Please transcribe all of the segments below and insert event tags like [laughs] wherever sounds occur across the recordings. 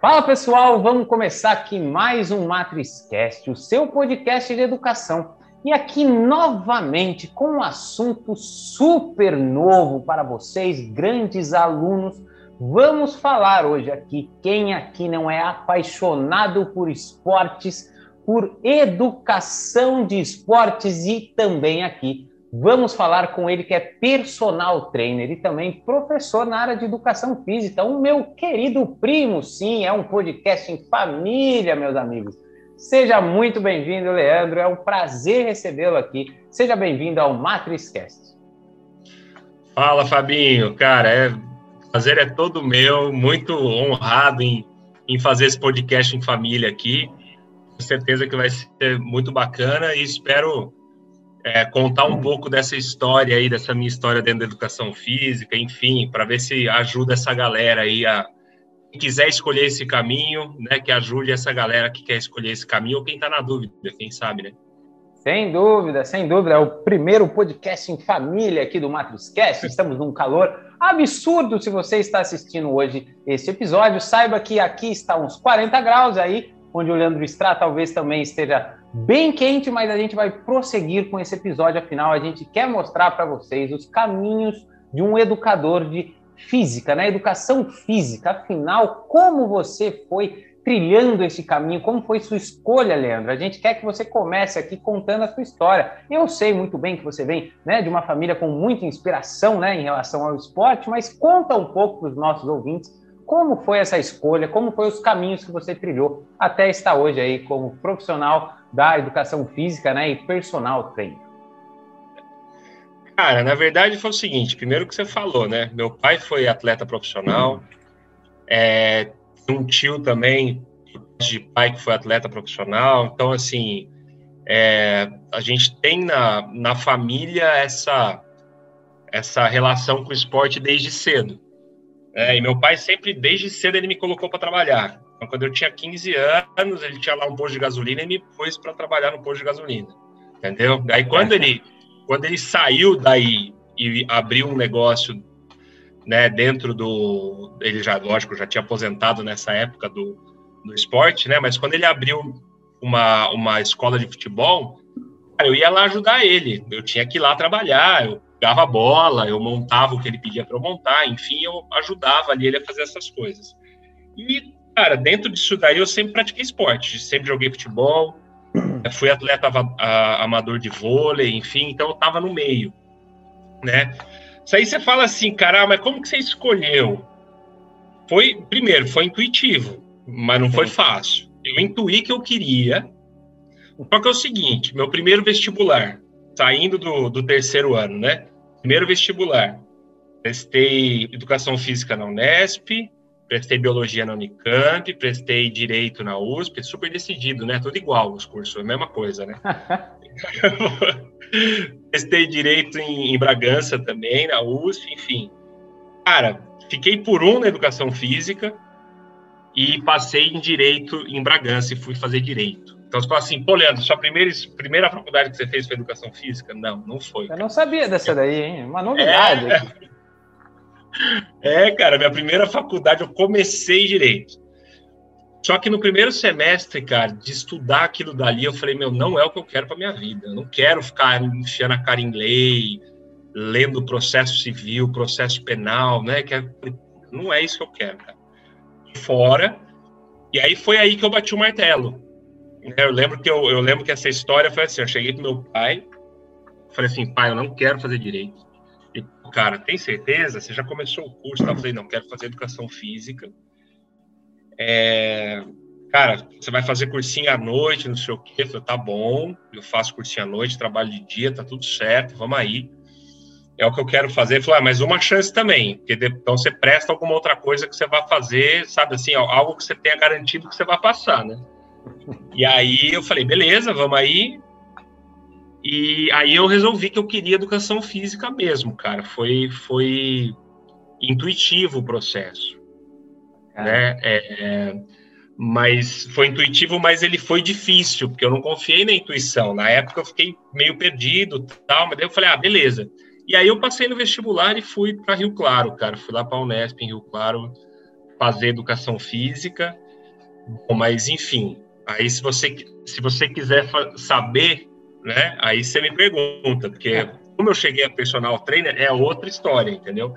Fala pessoal, vamos começar aqui mais um MatrizCast, o seu podcast de educação. E aqui novamente com um assunto super novo para vocês, grandes alunos. Vamos falar hoje aqui quem aqui não é apaixonado por esportes, por educação de esportes e também aqui Vamos falar com ele que é personal trainer e também professor na área de educação física, o meu querido primo, sim, é um podcast em família, meus amigos. Seja muito bem-vindo, Leandro, é um prazer recebê-lo aqui. Seja bem-vindo ao MatrizCast. Fala, Fabinho, cara, é prazer é todo meu, muito honrado em, em fazer esse podcast em família aqui. Com certeza que vai ser muito bacana e espero é, contar um pouco dessa história aí, dessa minha história dentro da educação física, enfim, para ver se ajuda essa galera aí a quem quiser escolher esse caminho, né, que ajude essa galera que quer escolher esse caminho ou quem está na dúvida, quem sabe, né? Sem dúvida, sem dúvida. É o primeiro podcast em família aqui do MatrizCast. Estamos num calor absurdo. Se você está assistindo hoje esse episódio, saiba que aqui está uns 40 graus aí, onde o Leandro Strá talvez também esteja bem quente, mas a gente vai prosseguir com esse episódio. Afinal, a gente quer mostrar para vocês os caminhos de um educador de física, né? Educação física. Afinal, como você foi trilhando esse caminho? Como foi sua escolha, Leandro? A gente quer que você comece aqui contando a sua história. Eu sei muito bem que você vem né, de uma família com muita inspiração né, em relação ao esporte, mas conta um pouco para os nossos ouvintes como foi essa escolha, como foram os caminhos que você trilhou até estar hoje aí como profissional da educação física né, e personal trainer? Cara, na verdade foi o seguinte: primeiro que você falou, né? Meu pai foi atleta profissional, é, um tio também de pai que foi atleta profissional, então assim é, a gente tem na, na família essa essa relação com o esporte desde cedo. É, e meu pai sempre, desde cedo, ele me colocou para trabalhar. Então, quando eu tinha 15 anos, ele tinha lá um posto de gasolina e me pôs para trabalhar no posto de gasolina. Entendeu? Aí quando ele, quando ele saiu daí e abriu um negócio né, dentro do. Ele já, lógico, já tinha aposentado nessa época do, do esporte, né? Mas quando ele abriu uma, uma escola de futebol, eu ia lá ajudar ele. Eu tinha que ir lá trabalhar, eu dava bola, eu montava o que ele pedia para eu montar, enfim, eu ajudava ali ele a fazer essas coisas. E Cara, dentro disso daí eu sempre pratiquei esporte, sempre joguei futebol, fui atleta amador de vôlei, enfim, então eu tava no meio, né? Isso aí você fala assim, cara, mas como que você escolheu? Foi, primeiro, foi intuitivo, mas não foi fácil. Eu intuí que eu queria, só que é o seguinte, meu primeiro vestibular, saindo do, do terceiro ano, né? Primeiro vestibular, prestei educação física na Unesp, prestei biologia na Unicamp, prestei direito na USP, super decidido, né? Tudo igual os cursos, a mesma coisa, né? [laughs] prestei direito em, em, Bragança também, na USP, enfim. Cara, fiquei por um na educação física e passei em direito em Bragança e fui fazer direito. Então você fala assim, pô, Leandro, sua primeira, primeira faculdade que você fez foi educação física? Não, não foi. Eu não sabia dessa daí, hein? Uma novidade. É... [laughs] É, cara, minha primeira faculdade eu comecei direito. Só que no primeiro semestre, cara, de estudar aquilo dali, eu falei, meu, não é o que eu quero para minha vida. Eu não quero ficar enfiando a cara em lei, lendo processo civil, processo penal, né? Que é, não é isso que eu quero, cara. Fora. E aí foi aí que eu bati o martelo. Eu lembro que eu, eu lembro que essa história foi assim, eu cheguei pro meu pai, falei assim, pai, eu não quero fazer direito cara, tem certeza? Você já começou o curso? Tá? Eu falei, não, quero fazer educação física. É, cara, você vai fazer cursinho à noite, não sei o quê. Eu falei, tá bom, eu faço cursinho à noite, trabalho de dia, tá tudo certo, vamos aí. É o que eu quero fazer. Ele falou, ah, mas uma chance também, porque então você presta alguma outra coisa que você vai fazer, sabe assim, algo que você tenha garantido que você vai passar, né? E aí eu falei, beleza, vamos aí. E aí eu resolvi que eu queria educação física mesmo, cara. Foi, foi intuitivo o processo. Né? É, é, mas foi intuitivo, mas ele foi difícil, porque eu não confiei na intuição. Na época eu fiquei meio perdido, tal, mas daí eu falei, ah, beleza. E aí eu passei no vestibular e fui para Rio Claro, cara. Fui lá para a Unesp em Rio Claro fazer educação física. Bom, mas enfim, aí se você, se você quiser saber, né, aí você me pergunta, porque é. como eu cheguei a personal trainer, é outra história, entendeu?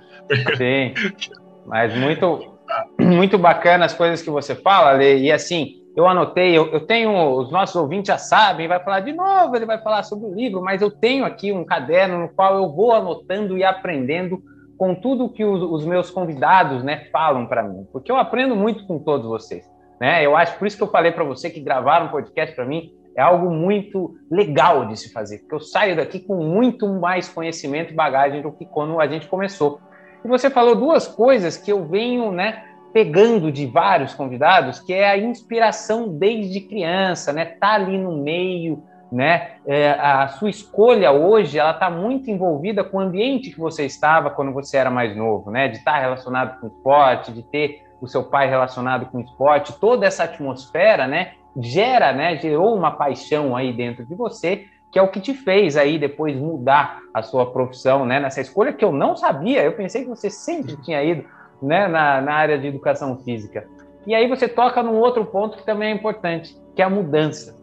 Sim, [laughs] mas muito, muito bacana as coisas que você fala, Lê, e assim, eu anotei, eu, eu, tenho, os nossos ouvintes já sabem, vai falar de novo, ele vai falar sobre o livro, mas eu tenho aqui um caderno no qual eu vou anotando e aprendendo com tudo que os, os meus convidados né, falam para mim, porque eu aprendo muito com todos vocês. Né? Eu acho, por isso que eu falei para você que gravar um podcast para mim é algo muito legal de se fazer, porque eu saio daqui com muito mais conhecimento e bagagem do que quando a gente começou. E você falou duas coisas que eu venho, né, pegando de vários convidados, que é a inspiração desde criança, né? Tá ali no meio, né? É, a sua escolha hoje, ela está muito envolvida com o ambiente que você estava quando você era mais novo, né? De estar tá relacionado com esporte, de ter o seu pai relacionado com esporte, toda essa atmosfera, né? Gera, né? Gerou uma paixão aí dentro de você, que é o que te fez aí depois mudar a sua profissão, né? Nessa escolha que eu não sabia, eu pensei que você sempre tinha ido né, na, na área de educação física. E aí você toca num outro ponto que também é importante, que é a mudança.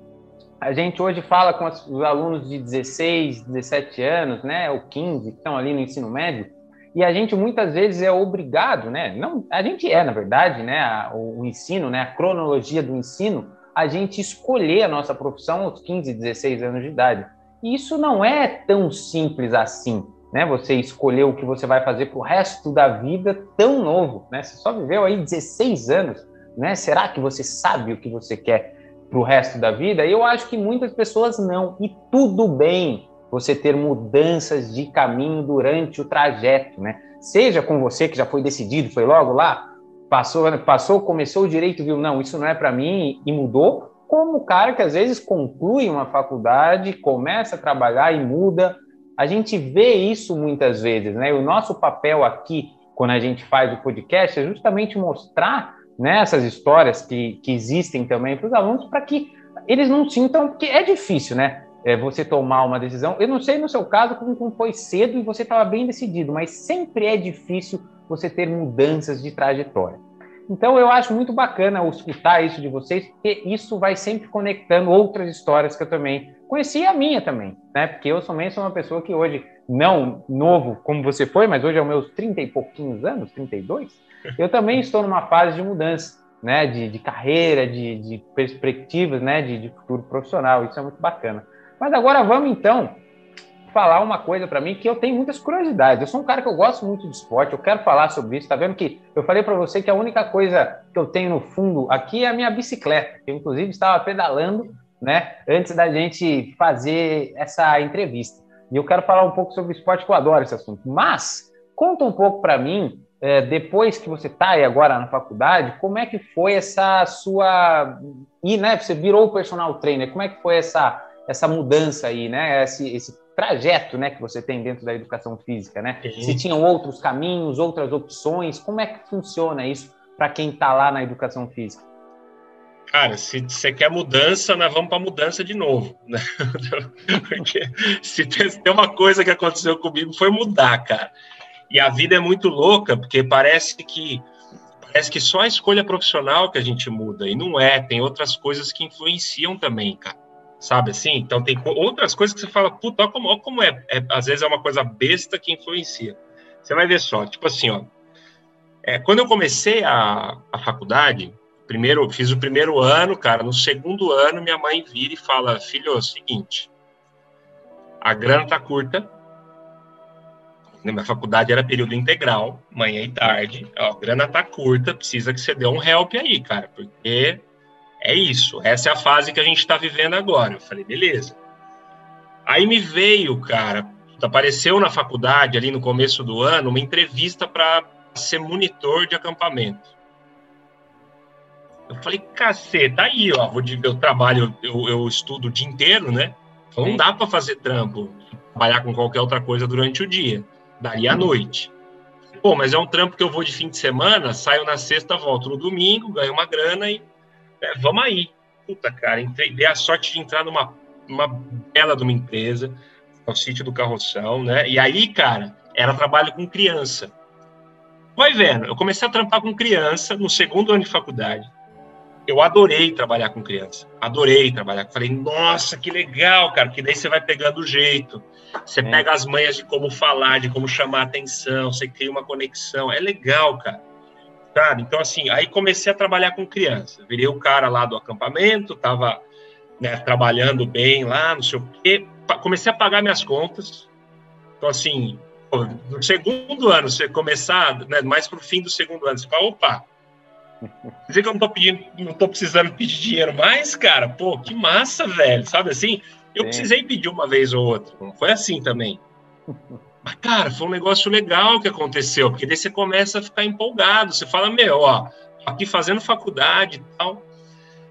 A gente hoje fala com os alunos de 16, 17 anos, né, ou 15, que estão ali no ensino médio, e a gente muitas vezes é obrigado, né, não, a gente é, na verdade, né, a, o, o ensino, né, a cronologia do ensino, a gente escolher a nossa profissão aos 15, 16 anos de idade. E isso não é tão simples assim né? Você escolheu o que você vai fazer para o resto da vida tão novo, né? Você só viveu aí 16 anos, né? Será que você sabe o que você quer para o resto da vida? Eu acho que muitas pessoas não. E tudo bem você ter mudanças de caminho durante o trajeto, né? Seja com você que já foi decidido, foi logo lá, passou, passou, começou o direito, viu? Não, isso não é para mim e mudou. Como o cara que às vezes conclui uma faculdade, começa a trabalhar e muda a gente vê isso muitas vezes, né? O nosso papel aqui, quando a gente faz o podcast, é justamente mostrar né, essas histórias que, que existem também para os alunos, para que eles não sintam, porque é difícil, né? É, você tomar uma decisão. Eu não sei no seu caso como, como foi cedo e você estava bem decidido, mas sempre é difícil você ter mudanças de trajetória. Então eu acho muito bacana escutar isso de vocês, porque isso vai sempre conectando outras histórias que eu também conheci a minha também, né? Porque eu também sou uma pessoa que hoje, não novo como você foi, mas hoje é os meus 30 e pouquinhos anos, 32, eu também estou numa fase de mudança, né? De, de carreira, de, de perspectivas, né? De, de futuro profissional, isso é muito bacana. Mas agora vamos então falar uma coisa para mim que eu tenho muitas curiosidades. Eu sou um cara que eu gosto muito de esporte, eu quero falar sobre isso. Tá vendo que eu falei para você que a única coisa que eu tenho no fundo aqui é a minha bicicleta. Eu inclusive estava pedalando né? Antes da gente fazer essa entrevista. E eu quero falar um pouco sobre esporte, que eu adoro esse assunto. Mas conta um pouco para mim, é, depois que você está aí agora na faculdade, como é que foi essa sua. E, né, você virou personal trainer, como é que foi essa, essa mudança aí, né? Esse, esse trajeto né, que você tem dentro da educação física, né? Uhum. Se tinham outros caminhos, outras opções, como é que funciona isso para quem está lá na educação física? cara, se você quer mudança, nós vamos para mudança de novo. [laughs] Né? Porque se tem uma coisa que aconteceu comigo foi mudar, cara. E a vida é muito louca, porque parece que parece que só a escolha profissional que a gente muda, e não é, tem outras coisas que influenciam também, cara. Sabe assim? Então tem outras coisas que você fala, puta, olha como, olha como é. é. Às vezes é uma coisa besta que influencia. Você vai ver só, tipo assim, ó. É, quando eu comecei a, a faculdade, primeiro, fiz o primeiro ano, cara. No segundo ano, minha mãe vira e fala: Filho, é o seguinte, a grana tá curta. Na minha faculdade era período integral, manhã e tarde. Ó, a grana tá curta, precisa que você dê um help aí, cara, porque é isso. Essa é a fase que a gente está vivendo agora. Eu falei, beleza. Aí me veio, cara, apareceu na faculdade ali no começo do ano uma entrevista para ser monitor de acampamento. Eu falei, caceta, aí, ó, vou de, eu trabalho, eu, eu estudo o dia inteiro, né? Então não dá para fazer trampo, trabalhar com qualquer outra coisa durante o dia, daria à noite. Pô, mas é um trampo que eu vou de fim de semana, saio na sexta, volto no domingo, ganho uma grana e é, vamos aí. Puta, cara, entrei, dei a sorte de entrar numa uma bela de uma empresa, o sítio do Carroção, né? E aí, cara, era trabalho com criança. Vai vendo, eu comecei a trampar com criança no segundo ano de faculdade. eu adorei trabalhar com criança. Adorei trabalhar. Falei, nossa, que legal, cara, que daí você vai pegando o jeito. Você é. pega as manhas de como falar, de como chamar atenção, você cria uma conexão. É legal, cara. Então, assim, aí comecei a trabalhar com criança. Virei o cara lá do acampamento, tava né, trabalhando bem lá, não sei o quê. Comecei a pagar minhas contas. Então, assim, no segundo ano, você começar, né, mais pro fim do segundo ano, você fala, opa, dizer que eu não tô pedindo, não tô precisando pedir dinheiro mais, cara, pô, que massa, velho, sabe assim? Eu Sim. precisei pedir uma vez ou outra, não foi assim também. Mas, cara, foi um negócio legal que aconteceu, porque daí você começa a ficar empolgado, você fala, meu, ó, aqui fazendo faculdade e tal.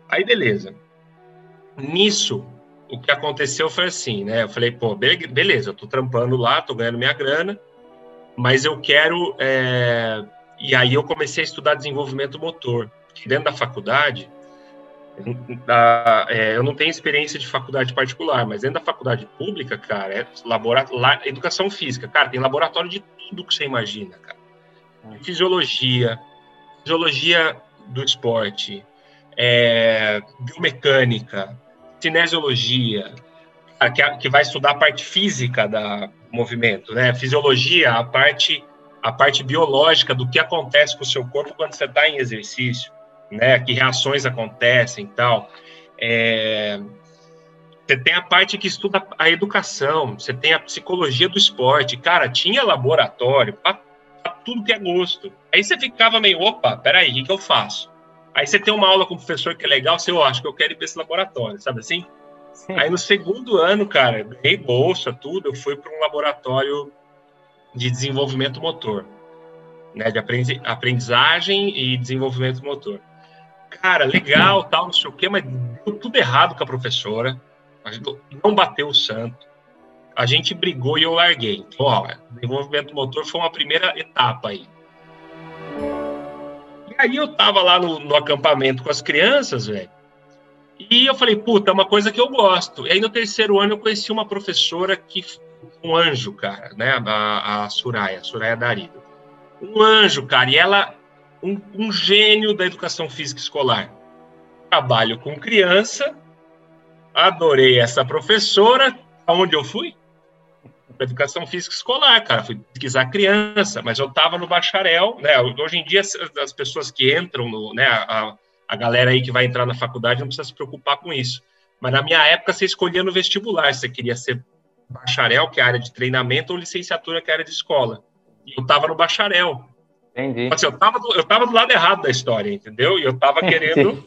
Aí, beleza. Nisso, o que aconteceu foi assim, né? Eu falei, pô, beleza, eu tô trampando lá, tô ganhando minha grana, mas eu quero. É... E aí eu comecei a estudar desenvolvimento motor. Dentro da faculdade, da, [laughs] é, eu não tenho experiência de faculdade particular, mas dentro da faculdade pública, cara, é laboratório, educação física, cara, tem laboratório de tudo que você imagina, cara. Fisiologia, fisiologia do esporte, é, biomecânica, cinesiologia, que, que vai estudar a parte física da movimento, né? Fisiologia, a parte a parte biológica do que acontece com o seu corpo quando você está em exercício, né? Que reações acontecem e tal. É... Você tem a parte que estuda a educação, você tem a psicologia do esporte. Cara, tinha laboratório para tudo que é gosto. Aí você ficava meio, opa, peraí, o que, que eu faço? Aí você tem uma aula com um professor que é legal, você, eu acho que eu quero ir para esse laboratório, sabe assim? Sim. Aí no segundo ano, cara, ganhei bolsa, tudo, eu fui para um laboratório de desenvolvimento motor, né, de aprendizagem e desenvolvimento motor. Cara, legal, tal, não sei o quê, mas deu tudo errado com a professora, não bateu o santo, a gente brigou e eu larguei. Então, ó, desenvolvimento motor foi uma primeira etapa aí aí eu tava lá no, no acampamento com as crianças, velho. E eu falei, puta, é uma coisa que eu gosto. E aí no terceiro ano eu conheci uma professora que um anjo, cara, né? A, a Suraya, a Suraya Darido. Um anjo, cara, e ela um, um gênio da educação física escolar. Trabalho com criança, adorei essa professora. Aonde eu fui? educação física escolar, cara. Fui pesquisar criança, mas eu estava no bacharel, né? Hoje em dia, as pessoas que entram, no, né? A, a galera aí que vai entrar na faculdade não precisa se preocupar com isso. Mas na minha época, você escolhia no vestibular se você queria ser bacharel, que é a área de treinamento, ou licenciatura, que é a área de escola. E eu estava no bacharel. Entendi. Assim, eu estava do, eu tava do lado errado da história, entendeu? E eu estava [laughs] querendo.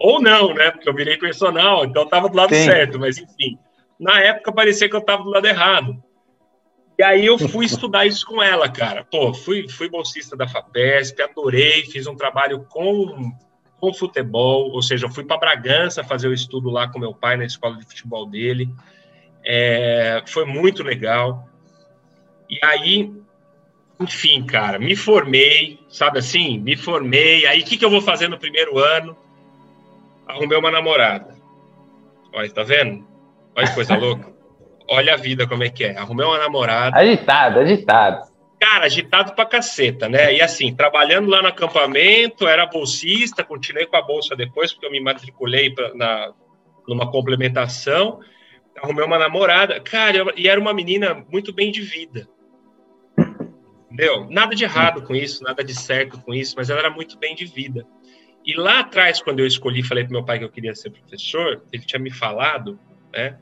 ou não, né? Porque eu virei personal, então eu estava do lado Sim. certo, mas enfim na época parecia que eu estava do lado errado. E aí eu fui estudar isso com ela, cara. Pô, fui, fui bolsista da FAPESP, adorei, fiz um trabalho com, com futebol, ou seja, fui para Bragança fazer o estudo lá com meu pai na escola de futebol dele. É, foi muito legal. E aí, enfim, cara, me formei, sabe assim? Me formei. Aí, o que, que eu vou fazer no primeiro ano? Arrumei uma namorada. Olha, tá vendo? Olha que coisa louca. [laughs] Olha a vida como é que é. Arrumei uma namorada. Agitado, agitado. Cara, agitado pra caceta, né? E assim, trabalhando lá no acampamento, era bolsista, continuei com a bolsa depois, porque eu me matriculei pra, na, numa complementação. Arrumei uma namorada. Cara, eu, e era uma menina muito bem de vida. Entendeu? Nada de errado com isso, nada de certo com isso, mas ela era muito bem de vida. E lá atrás, quando eu escolhi, falei pro meu pai que eu queria ser professor, ele tinha me falado né?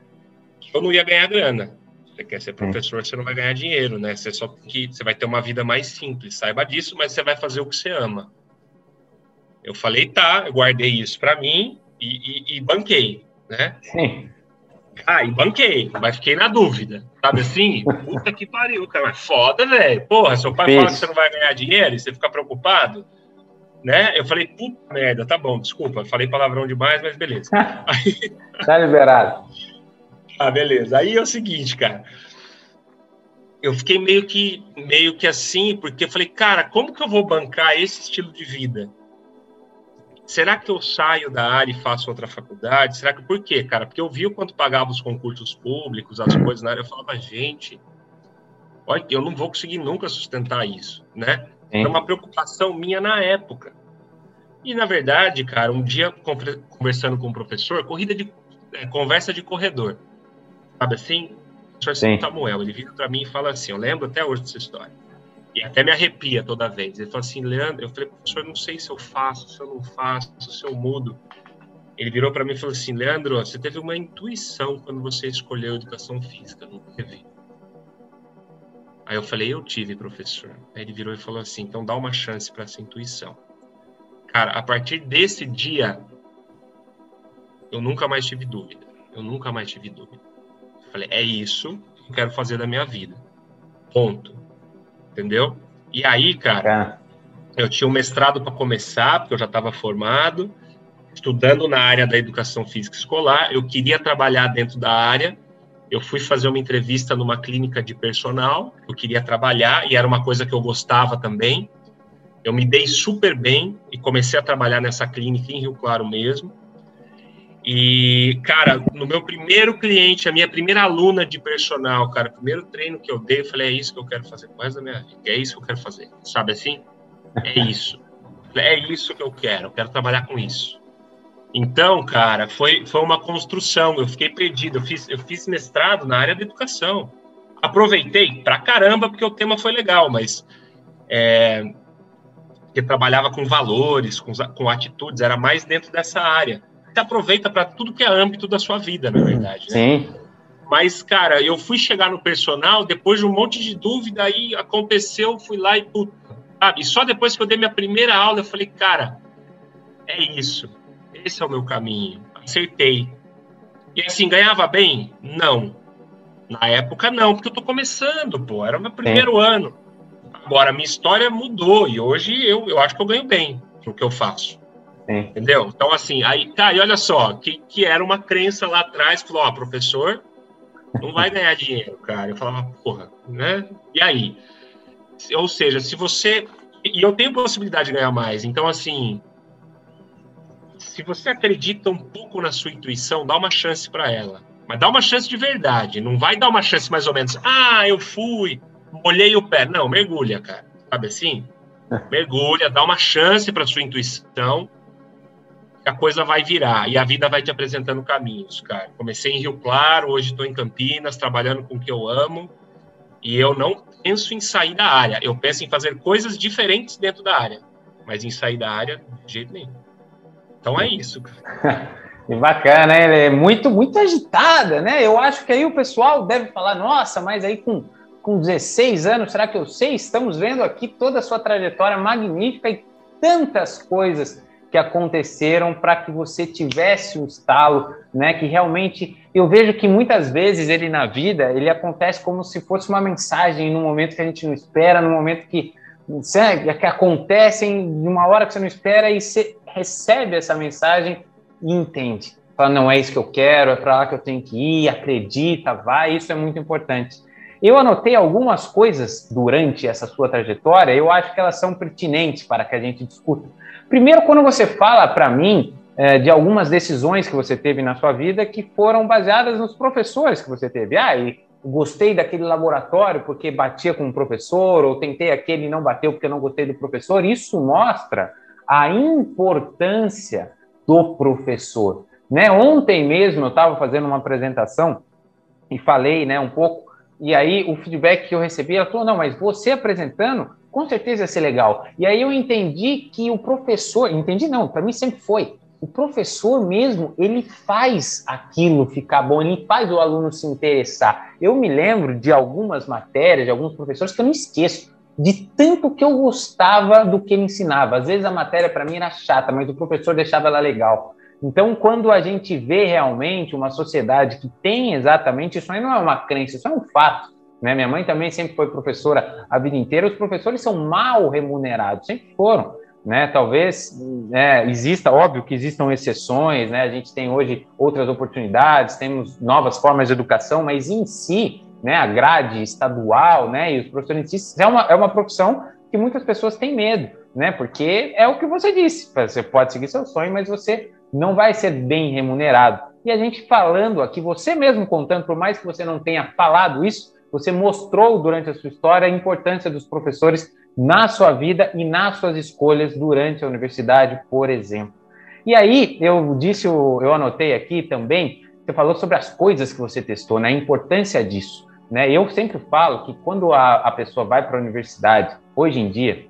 Eu não ia ganhar grana. Você quer ser professor, você não vai ganhar dinheiro, né? Você só que você vai ter uma vida mais simples, saiba disso, mas você vai fazer o que você ama. Eu falei, tá, eu guardei isso para mim e, e, e, banquei, né? Sim. Ah, e banquei, mas fiquei na dúvida, sabe assim? Puta que pariu, cara, foda, velho. Porra, seu pai fala que você não vai ganhar dinheiro e você fica preocupado, né? Eu falei, puta merda, tá bom, desculpa, falei palavrão demais, mas beleza. Aí... [laughs] tá liberado. Ah, beleza. Aí é o seguinte, cara. Eu fiquei meio que, meio que assim, porque eu falei, cara, como que eu vou bancar esse estilo de vida? Será que eu saio da área e faço outra faculdade? Será que por quê, cara? Porque eu vi o quanto pagava os concursos públicos, as coisas na área, eu falava, gente, olha, eu não vou conseguir nunca sustentar isso, né? É uma preocupação minha na época. E, na verdade, cara, um dia, conversando com o um professor, corrida de é, conversa de corredor, sabe assim? O professor Sim. Samuel, ele vira para mim e fala assim, eu lembro até hoje dessa história, e até me arrepia toda vez. Ele fala assim, Leandro, eu falei, professor, não sei se eu faço, se eu não faço, se eu mudo. Ele virou para mim e falou assim, Leandro, você teve uma intuição quando você escolheu educação física, não teve? Aí eu falei, eu tive, professor. Aí ele virou e falou assim, então dá uma chance para essa intuição. Cara, a partir desse dia, eu nunca mais tive dúvida. Eu nunca mais tive dúvida. Eu falei, é isso que eu quero fazer da minha vida. Ponto. Entendeu? E aí, cara, eu tinha um mestrado para começar, porque eu já estava formado, estudando na área da educação física escolar. Eu queria trabalhar dentro da área. Eu fui fazer uma entrevista numa clínica de personal. Eu queria trabalhar e era uma coisa que eu gostava também. Eu me dei super bem e comecei a trabalhar nessa clínica em Rio Claro mesmo. E, cara, no meu primeiro cliente, a minha primeira aluna de personal, cara, primeiro treino que eu dei, eu falei, é isso que eu quero fazer com da minha vida, é isso que eu quero fazer, sabe assim? É isso. É isso que eu quero, eu quero trabalhar com isso. Então, cara, foi, foi uma construção, eu fiquei perdido, eu fiz, eu fiz mestrado na área da educação. Aproveitei pra caramba, porque o tema foi legal, mas é, que trabalhava com valores, com, com atitudes, era mais dentro dessa área. Você aproveita para tudo que é âmbito da sua vida, na verdade. Né? Sim. Mas, cara, eu fui chegar no personal, depois de um monte de dúvida, aí aconteceu, fui lá e puta, sabe? E só depois que eu dei minha primeira aula, eu falei, cara, é isso. Esse é o meu caminho. Acertei. E assim, ganhava bem? Não. Na época, não, porque eu tô começando, pô. Era o meu primeiro ano. Agora, minha história mudou e hoje eu, eu acho que eu ganho bem no que eu faço. Sim. Entendeu? Então, assim, aí, cara, e olha só, que, que era uma crença lá atrás, falou, ó, professor, não vai ganhar dinheiro, cara. Eu falava, porra, né? E aí? Ou seja, se você. E eu tenho possibilidade de ganhar mais. Então, assim, se você acredita um pouco na sua intuição, dá uma chance para ela. Mas dá uma chance de verdade. Não vai dar uma chance mais ou menos. Ah, eu fui, molhei o pé. Não, mergulha, cara. Sabe assim? [laughs] Mergulha, dá uma chance para sua intuição, a coisa vai virar e a vida vai te apresentando caminhos, cara. Comecei em Rio Claro, hoje estou em Campinas, trabalhando com o que eu amo, e eu não penso em sair da área. Eu penso em fazer coisas diferentes dentro da área, mas em sair da área, de jeito nenhum. Então é isso, cara. [laughs] Bacana, né? É muito, muito agitada, né? Eu acho que aí o pessoal deve falar, nossa, mas aí com com 16 anos, será que eu sei? Estamos vendo aqui toda a sua trajetória magnífica e tantas coisas que aconteceram para que você tivesse um estalo, né? Que realmente eu vejo que muitas vezes ele na vida ele acontece como se fosse uma mensagem no momento que a gente não espera, no momento que que acontecem de uma hora que você não espera e você recebe essa mensagem e entende. Fala, não é isso que eu quero, é para lá que eu tenho que ir, acredita, vai, isso é muito importante. Eu anotei algumas coisas durante essa sua trajetória, eu acho que elas são pertinentes para que a gente discuta. Primeiro, quando você fala para mim é, de algumas decisões que você teve na sua vida que foram baseadas nos professores que você teve. Ah, e gostei daquele laboratório porque batia com o professor, ou tentei aquele e não bateu porque não gostei do professor. Isso mostra a importância do professor. Né? Ontem mesmo eu estava fazendo uma apresentação e falei né, um pouco e aí o feedback que eu recebi, ela falou: não, mas você apresentando, com certeza ia ser legal. E aí eu entendi que o professor, entendi não, para mim sempre foi. O professor mesmo, ele faz aquilo ficar bom, ele faz o aluno se interessar. Eu me lembro de algumas matérias, de alguns professores que eu não esqueço, de tanto que eu gostava do que ele ensinava. Às vezes a matéria para mim era chata, mas o professor deixava ela legal. Então, quando a gente vê realmente uma sociedade que tem exatamente isso, aí não é uma crença, isso é um fato. Né? Minha mãe também sempre foi professora a vida inteira. Os professores são mal remunerados, sempre foram. Né? Talvez né, exista, óbvio que existam exceções, né? a gente tem hoje outras oportunidades, temos novas formas de educação, mas em si, né, a grade estadual né, e os professores é uma, é uma profissão que muitas pessoas têm medo, né? porque é o que você disse, você pode seguir seu sonho, mas você não vai ser bem remunerado. E a gente falando aqui, você mesmo contando, por mais que você não tenha falado isso, você mostrou durante a sua história a importância dos professores na sua vida e nas suas escolhas durante a universidade, por exemplo. E aí, eu disse, eu anotei aqui também, você falou sobre as coisas que você testou, né, a importância disso. Né? Eu sempre falo que quando a, a pessoa vai para a universidade, hoje em dia,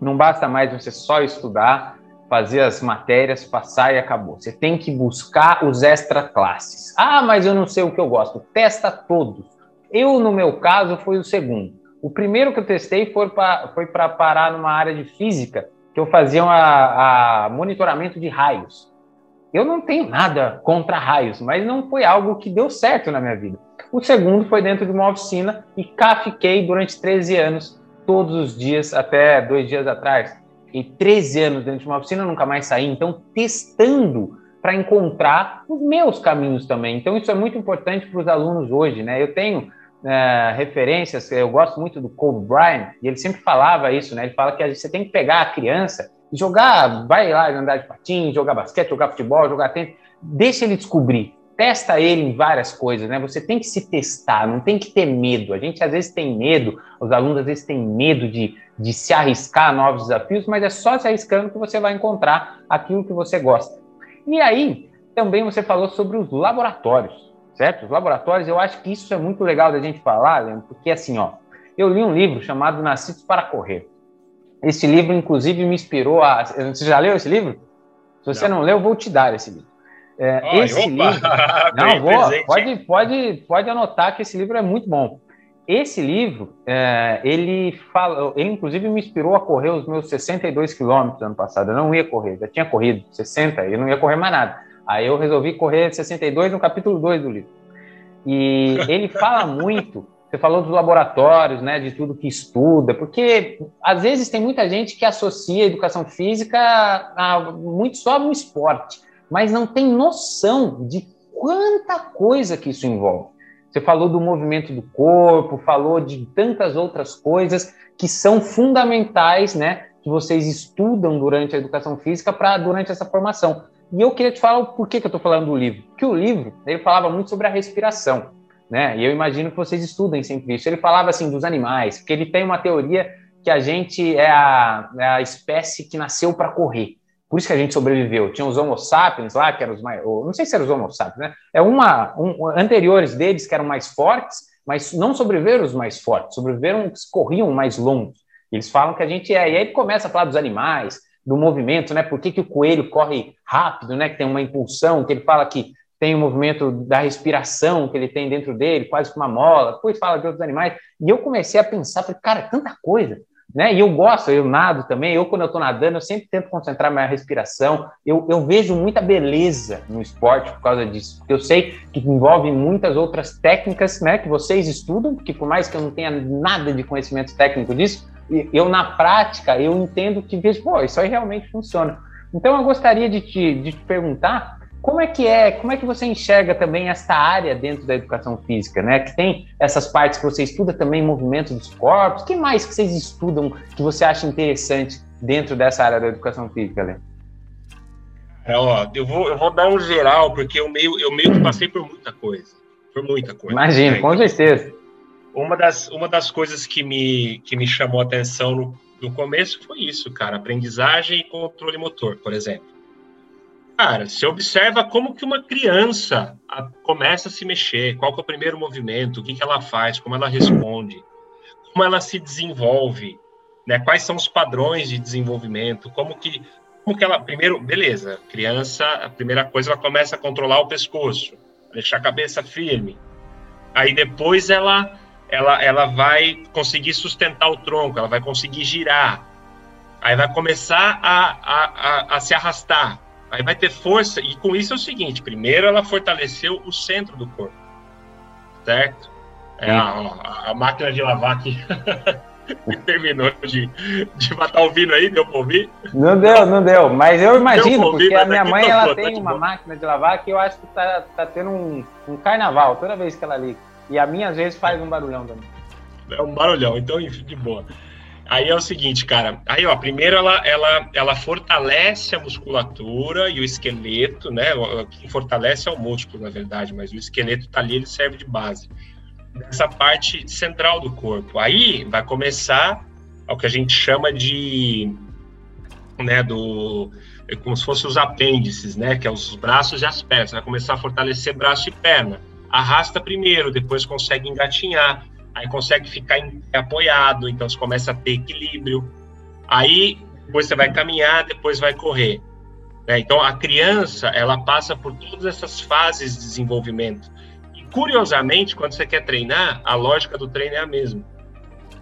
não basta mais você só estudar, fazer as matérias, passar e acabou. Você tem que buscar os extra classes. Ah, mas eu não sei o que eu gosto. Testa todos. Eu, no meu caso, foi o segundo. O primeiro que eu testei foi para parar numa área de física, que eu fazia a, a monitoramento de raios. Eu não tenho nada contra raios, mas não foi algo que deu certo na minha vida. O segundo foi dentro de uma oficina e cá fiquei durante 13 anos, todos os dias, até dois dias atrás. E 13 anos dentro de uma oficina, nunca mais saí. Então, testando para encontrar os meus caminhos também. Então, isso é muito importante para os alunos hoje, né? Eu tenho é, referências, eu gosto muito do Kobe Bryant, e ele sempre falava isso, né? Ele fala que você tem que pegar a criança e jogar, vai lá andar de patins, jogar basquete, jogar futebol, jogar tênis, deixa ele descobrir testa ele em várias coisas, né? Você tem que se testar, não tem que ter medo. A gente às vezes tem medo, os alunos às vezes têm medo de, de se arriscar a novos desafios, mas é só se arriscando que você vai encontrar aquilo que você gosta. E aí, também você falou sobre os laboratórios, certo? Os laboratórios, eu acho que isso é muito legal da gente falar, Leandro, porque assim, ó, eu li um livro chamado Nascidos para Correr. Esse livro, inclusive, me inspirou a. Você já leu esse livro? Se você não, não leu, eu vou te dar esse livro. É, esse opa. livro. [laughs] Não, vou, pode, pode, pode anotar que esse livro é muito bom. Esse livro, é, ele fala, ele inclusive me inspirou a correr os meus 62 quilômetros ano passado. Eu não ia correr, já tinha corrido 60, eu não ia correr mais nada. Aí eu resolvi correr 62 no capítulo 2 do livro. E [laughs] ele fala muito, você falou dos laboratórios, né, de tudo que estuda, porque às vezes tem muita gente que associa a educação física a, muito só no esporte mas não tem noção de quanta coisa que isso envolve. Você falou do movimento do corpo, falou de tantas outras coisas que são fundamentais, né, que vocês estudam durante a educação física para durante essa formação. E eu queria te falar o porquê que eu estou falando do livro. Que o livro ele falava muito sobre a respiração, né? E eu imagino que vocês estudem sempre isso. Ele falava assim dos animais, porque ele tem uma teoria que a gente é a, é a espécie que nasceu para correr. Por isso que a gente sobreviveu. Tinha os Homo sapiens lá, que eram os mais. Não sei se eram os Homo sapiens, né? É uma. Um, anteriores deles que eram mais fortes, mas não sobreviveram os mais fortes, sobreviveram os que corriam mais longos. Eles falam que a gente é. E aí começa a falar dos animais, do movimento, né? Por que, que o coelho corre rápido, né? Que tem uma impulsão, que ele fala que tem o movimento da respiração que ele tem dentro dele, quase como uma mola. Depois fala de outros animais. E eu comecei a pensar, falei, cara, tanta coisa né? E eu gosto, eu nado também. Eu, quando eu estou nadando, eu sempre tento concentrar minha respiração. Eu, eu vejo muita beleza no esporte por causa disso. Porque eu sei que envolve muitas outras técnicas, né? Que vocês estudam, porque por mais que eu não tenha nada de conhecimento técnico disso, eu na prática eu entendo que vejo, pô, isso aí realmente funciona. Então eu gostaria de te, de te perguntar como é que é, como é que você enxerga também essa área dentro da educação física, né? Que tem essas partes que você estuda também movimento dos corpos. O que mais que vocês estudam que você acha interessante dentro dessa área da educação física, Léo? É, ó, eu vou, eu vou dar um geral, porque eu meio, eu meio que passei por muita coisa. Por muita coisa. Imagina, né? com certeza. Uma das, uma das coisas que me, que me chamou a atenção no, no começo foi isso, cara. Aprendizagem e controle motor, por exemplo. Cara, você observa como que uma criança começa a se mexer, qual é o primeiro movimento, o que, que ela faz, como ela responde, como ela se desenvolve, né? Quais são os padrões de desenvolvimento, como que, como que ela, primeiro, beleza, criança, a primeira coisa ela começa a controlar o pescoço, deixar a cabeça firme. Aí depois ela, ela, ela vai conseguir sustentar o tronco, ela vai conseguir girar. Aí vai começar a, a, a, a se arrastar Aí vai ter força, e com isso é o seguinte: primeiro ela fortaleceu o centro do corpo, certo? É a, a, máquina de lavar aqui [laughs] terminou de, de matar o ouvindo aí, deu pra ouvir? Não deu, não deu, mas eu imagino, ouvir, porque a minha mãe ela tá tem uma máquina de lavar que eu acho que tá, tá tendo um, um carnaval toda vez que ela liga. E a minha às vezes faz um barulhão também. É um barulhão, então de boa. Aí é o seguinte, cara. Aí, ó, primeiro ela, ela, ela fortalece a musculatura e o esqueleto, né? Quem fortalece é o músculo, na verdade, mas o esqueleto tá ali, ele serve de base. Essa parte central do corpo. Aí vai começar ao que a gente chama de, né, do é como se fossem os apêndices, né, que é os braços e as pernas. Vai começar a fortalecer braço e perna. Arrasta primeiro, depois consegue engatinhar, aí consegue ficar em, apoiado, então você começa a ter equilíbrio. Aí depois você vai caminhar, depois vai correr. Né? Então a criança ela passa por todas essas fases de desenvolvimento. E curiosamente, quando você quer treinar, a lógica do treino é a mesma.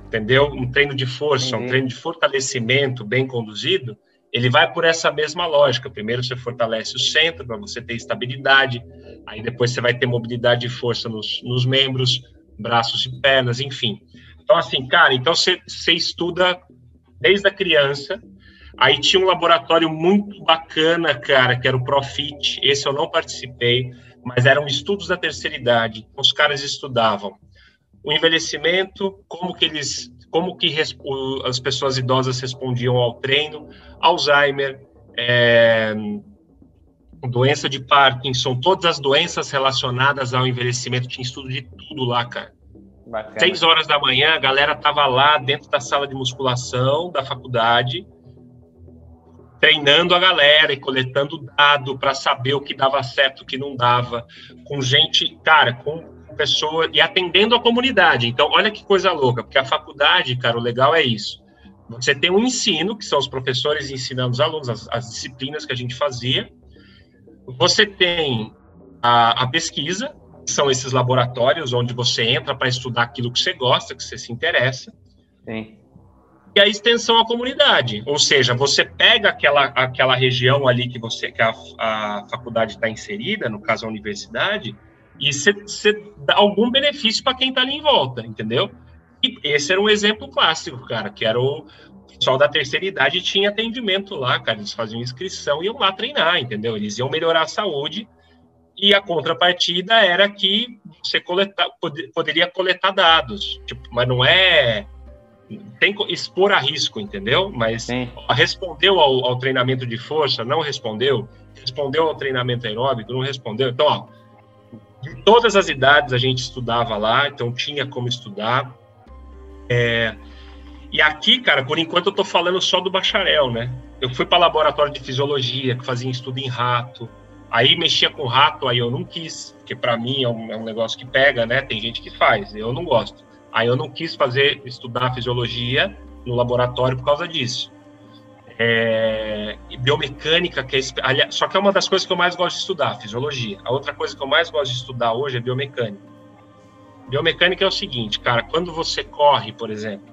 Entendeu? Um treino de força, uhum. um treino de fortalecimento bem conduzido, ele vai por essa mesma lógica. Primeiro você fortalece o centro para você ter estabilidade, aí depois você vai ter mobilidade e força nos, nos membros, braços e pernas, enfim. Então, assim, cara, então você, estuda desde a criança. Aí tinha um laboratório muito bacana, cara, que era o Profit. Esse eu não participei, mas eram estudos da terceira idade. Os caras estudavam o envelhecimento, como que eles, como que as pessoas idosas respondiam ao treino, Alzheimer, é, doença de Parkinson, todas as doenças relacionadas ao envelhecimento, tinha estudo de tudo lá, cara. Bacana. Seis horas da manhã, a galera tava lá dentro da sala de musculação da faculdade, treinando a galera e coletando dado para saber o que dava certo, o que não dava, com gente, cara, com pessoa e atendendo a comunidade. Então, olha que coisa louca, porque a faculdade, cara, o legal é isso. Você tem um ensino, que são os professores ensinando os alunos, as, as disciplinas que a gente fazia. Você tem a, a pesquisa, que são esses laboratórios onde você entra para estudar aquilo que você gosta, que você se interessa. Sim. E a extensão à comunidade, ou seja, você pega aquela, aquela região ali que você que a, a faculdade está inserida, no caso a universidade, e você dá algum benefício para quem está ali em volta, entendeu? E esse era um exemplo clássico, cara, que era o pessoal da terceira idade tinha atendimento lá, cara, eles faziam inscrição e iam lá treinar, entendeu? Eles iam melhorar a saúde e a contrapartida era que você coletar, pod, poderia coletar dados, tipo, mas não é tem que expor a risco, entendeu? Mas Sim. respondeu ao, ao, treinamento de força, não respondeu, respondeu ao treinamento aeróbico, não respondeu. Então, ó, de todas as idades a gente estudava lá, então tinha como estudar. É, e aqui, cara, por enquanto eu tô falando só do bacharel, né? Eu fui para laboratório de fisiologia, que fazia estudo em rato. Aí mexia com rato, aí eu não quis, porque para mim é um, é um, negócio que pega, né? Tem gente que faz, eu não gosto. Aí eu não quis fazer, estudar fisiologia no laboratório por causa disso. É, biomecânica, que é, só que é uma das coisas que eu mais gosto de estudar, fisiologia. A outra coisa que eu mais gosto de estudar hoje é biomecânica. Biomecânica é o seguinte, cara, quando você corre, por exemplo,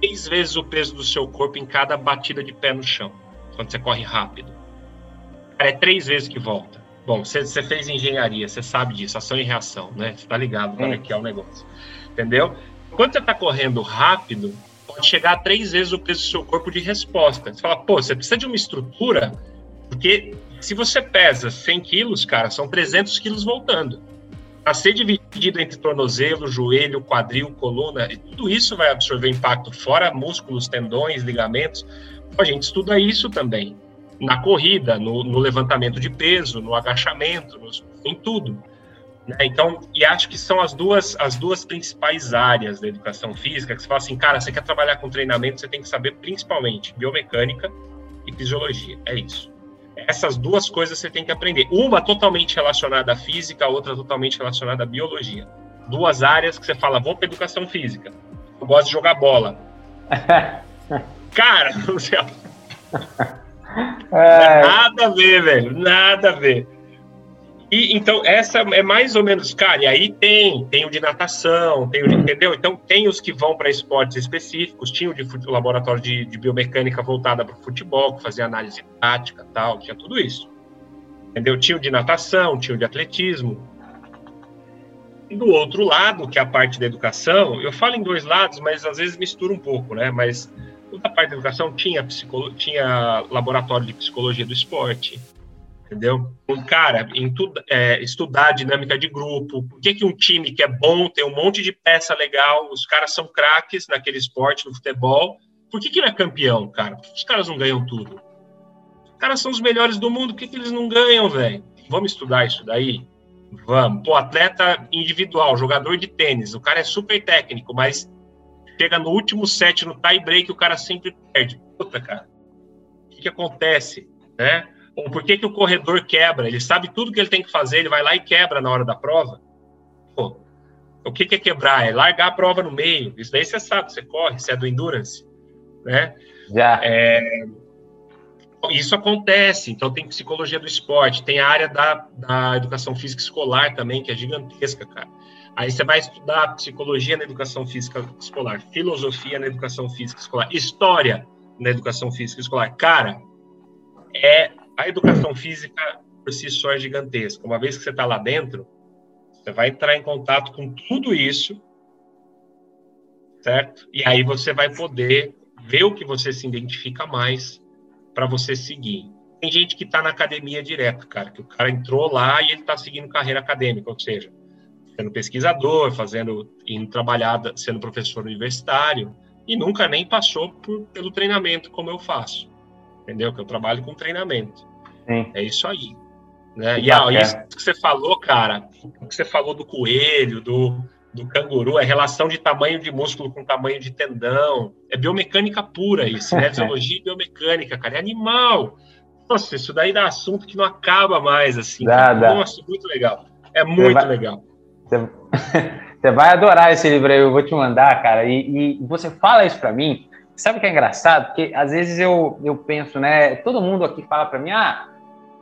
três vezes o peso do seu corpo em cada batida de pé no chão, quando você corre rápido. É três vezes que volta. Bom, você, você fez engenharia, você sabe disso, ação e reação, né? Você tá ligado para é que é o negócio. Entendeu? Quando você tá correndo rápido, pode chegar a três vezes o peso do seu corpo de resposta. Você fala, pô, você precisa de uma estrutura, porque se você pesa 100 quilos, cara, são 300 quilos voltando a ser dividido entre tornozelo, joelho, quadril, coluna, e tudo isso vai absorver impacto, fora músculos, tendões, ligamentos. A gente estuda isso também na corrida, no, no levantamento de peso, no agachamento, no, em tudo. Né? Então, e acho que são as duas, as duas principais áreas da educação física, que você fala assim, cara, você quer trabalhar com treinamento, você tem que saber principalmente biomecânica e fisiologia, é isso. Essas duas coisas você tem que aprender. Uma totalmente relacionada à física, a outra totalmente relacionada à biologia. Duas áreas que você fala, vou para educação física. Eu gosto de jogar bola. [laughs] Cara, [laughs] não sei. É. Nada a ver, velho. Nada a ver. E, então, essa é mais ou menos, cara, e aí tem, tem o de natação, tem o de, entendeu? Então, tem os que vão para esportes específicos, tinha o de o laboratório de, de biomecânica voltada para o futebol, que fazia análise tática tal, tinha tudo isso. Entendeu? Tinha o de natação, tinha o de atletismo. E do outro lado, que é a parte da educação, eu falo em dois lados, mas às vezes mistura um pouco, né? Mas toda a parte da educação tinha, tinha laboratório de psicologia do esporte, entendeu? Um cara, em tudo, é, estudar dinâmica de grupo, por que, que um time que é bom, tem um monte de peça legal, os caras são craques naquele esporte, no futebol, por que, que não é campeão, cara? Por que os caras não ganham tudo? Os caras são os melhores do mundo, por que, que eles não ganham, velho? Vamos estudar isso daí? Vamos. Pô, atleta individual, jogador de tênis, o cara é super técnico, mas chega no último set, no tie break, o cara sempre perde. Puta, cara. O que, que acontece? Né? Ou por que, que o corredor quebra? Ele sabe tudo que ele tem que fazer, ele vai lá e quebra na hora da prova. Pô, o que, que é quebrar? É largar a prova no meio. Isso daí você sabe, você corre, você é do endurance. Né? Já. É, isso acontece, então tem psicologia do esporte, tem a área da, da educação física escolar também, que é gigantesca, cara. Aí você vai estudar psicologia na educação física escolar, filosofia na educação física escolar, história na educação física escolar. Cara, é a educação física por si só é gigantesca. Uma vez que você está lá dentro, você vai entrar em contato com tudo isso, certo? E aí você vai poder ver o que você se identifica mais para você seguir. Tem gente que está na academia direto, cara, que o cara entrou lá e ele está seguindo carreira acadêmica, ou seja, sendo pesquisador, fazendo, indo trabalhar, sendo professor universitário, e nunca nem passou por, pelo treinamento como eu faço, entendeu? Que eu trabalho com treinamento. Sim. É isso aí. Né? E ó, isso que você falou, cara, o que você falou do coelho, do, do canguru, é relação de tamanho de músculo com tamanho de tendão. É biomecânica pura isso, né? [laughs] Fisiologia e biomecânica, cara. É animal. Nossa, isso daí dá assunto que não acaba mais, assim. Dá, dá. Nossa, muito legal. É muito vai, legal. Você, [laughs] você, vai adorar esse livro aí, eu vou te mandar, cara. E, e você fala isso para mim. Sabe o que é engraçado? Porque às vezes eu, eu penso, né? Todo mundo aqui fala para mim, ah,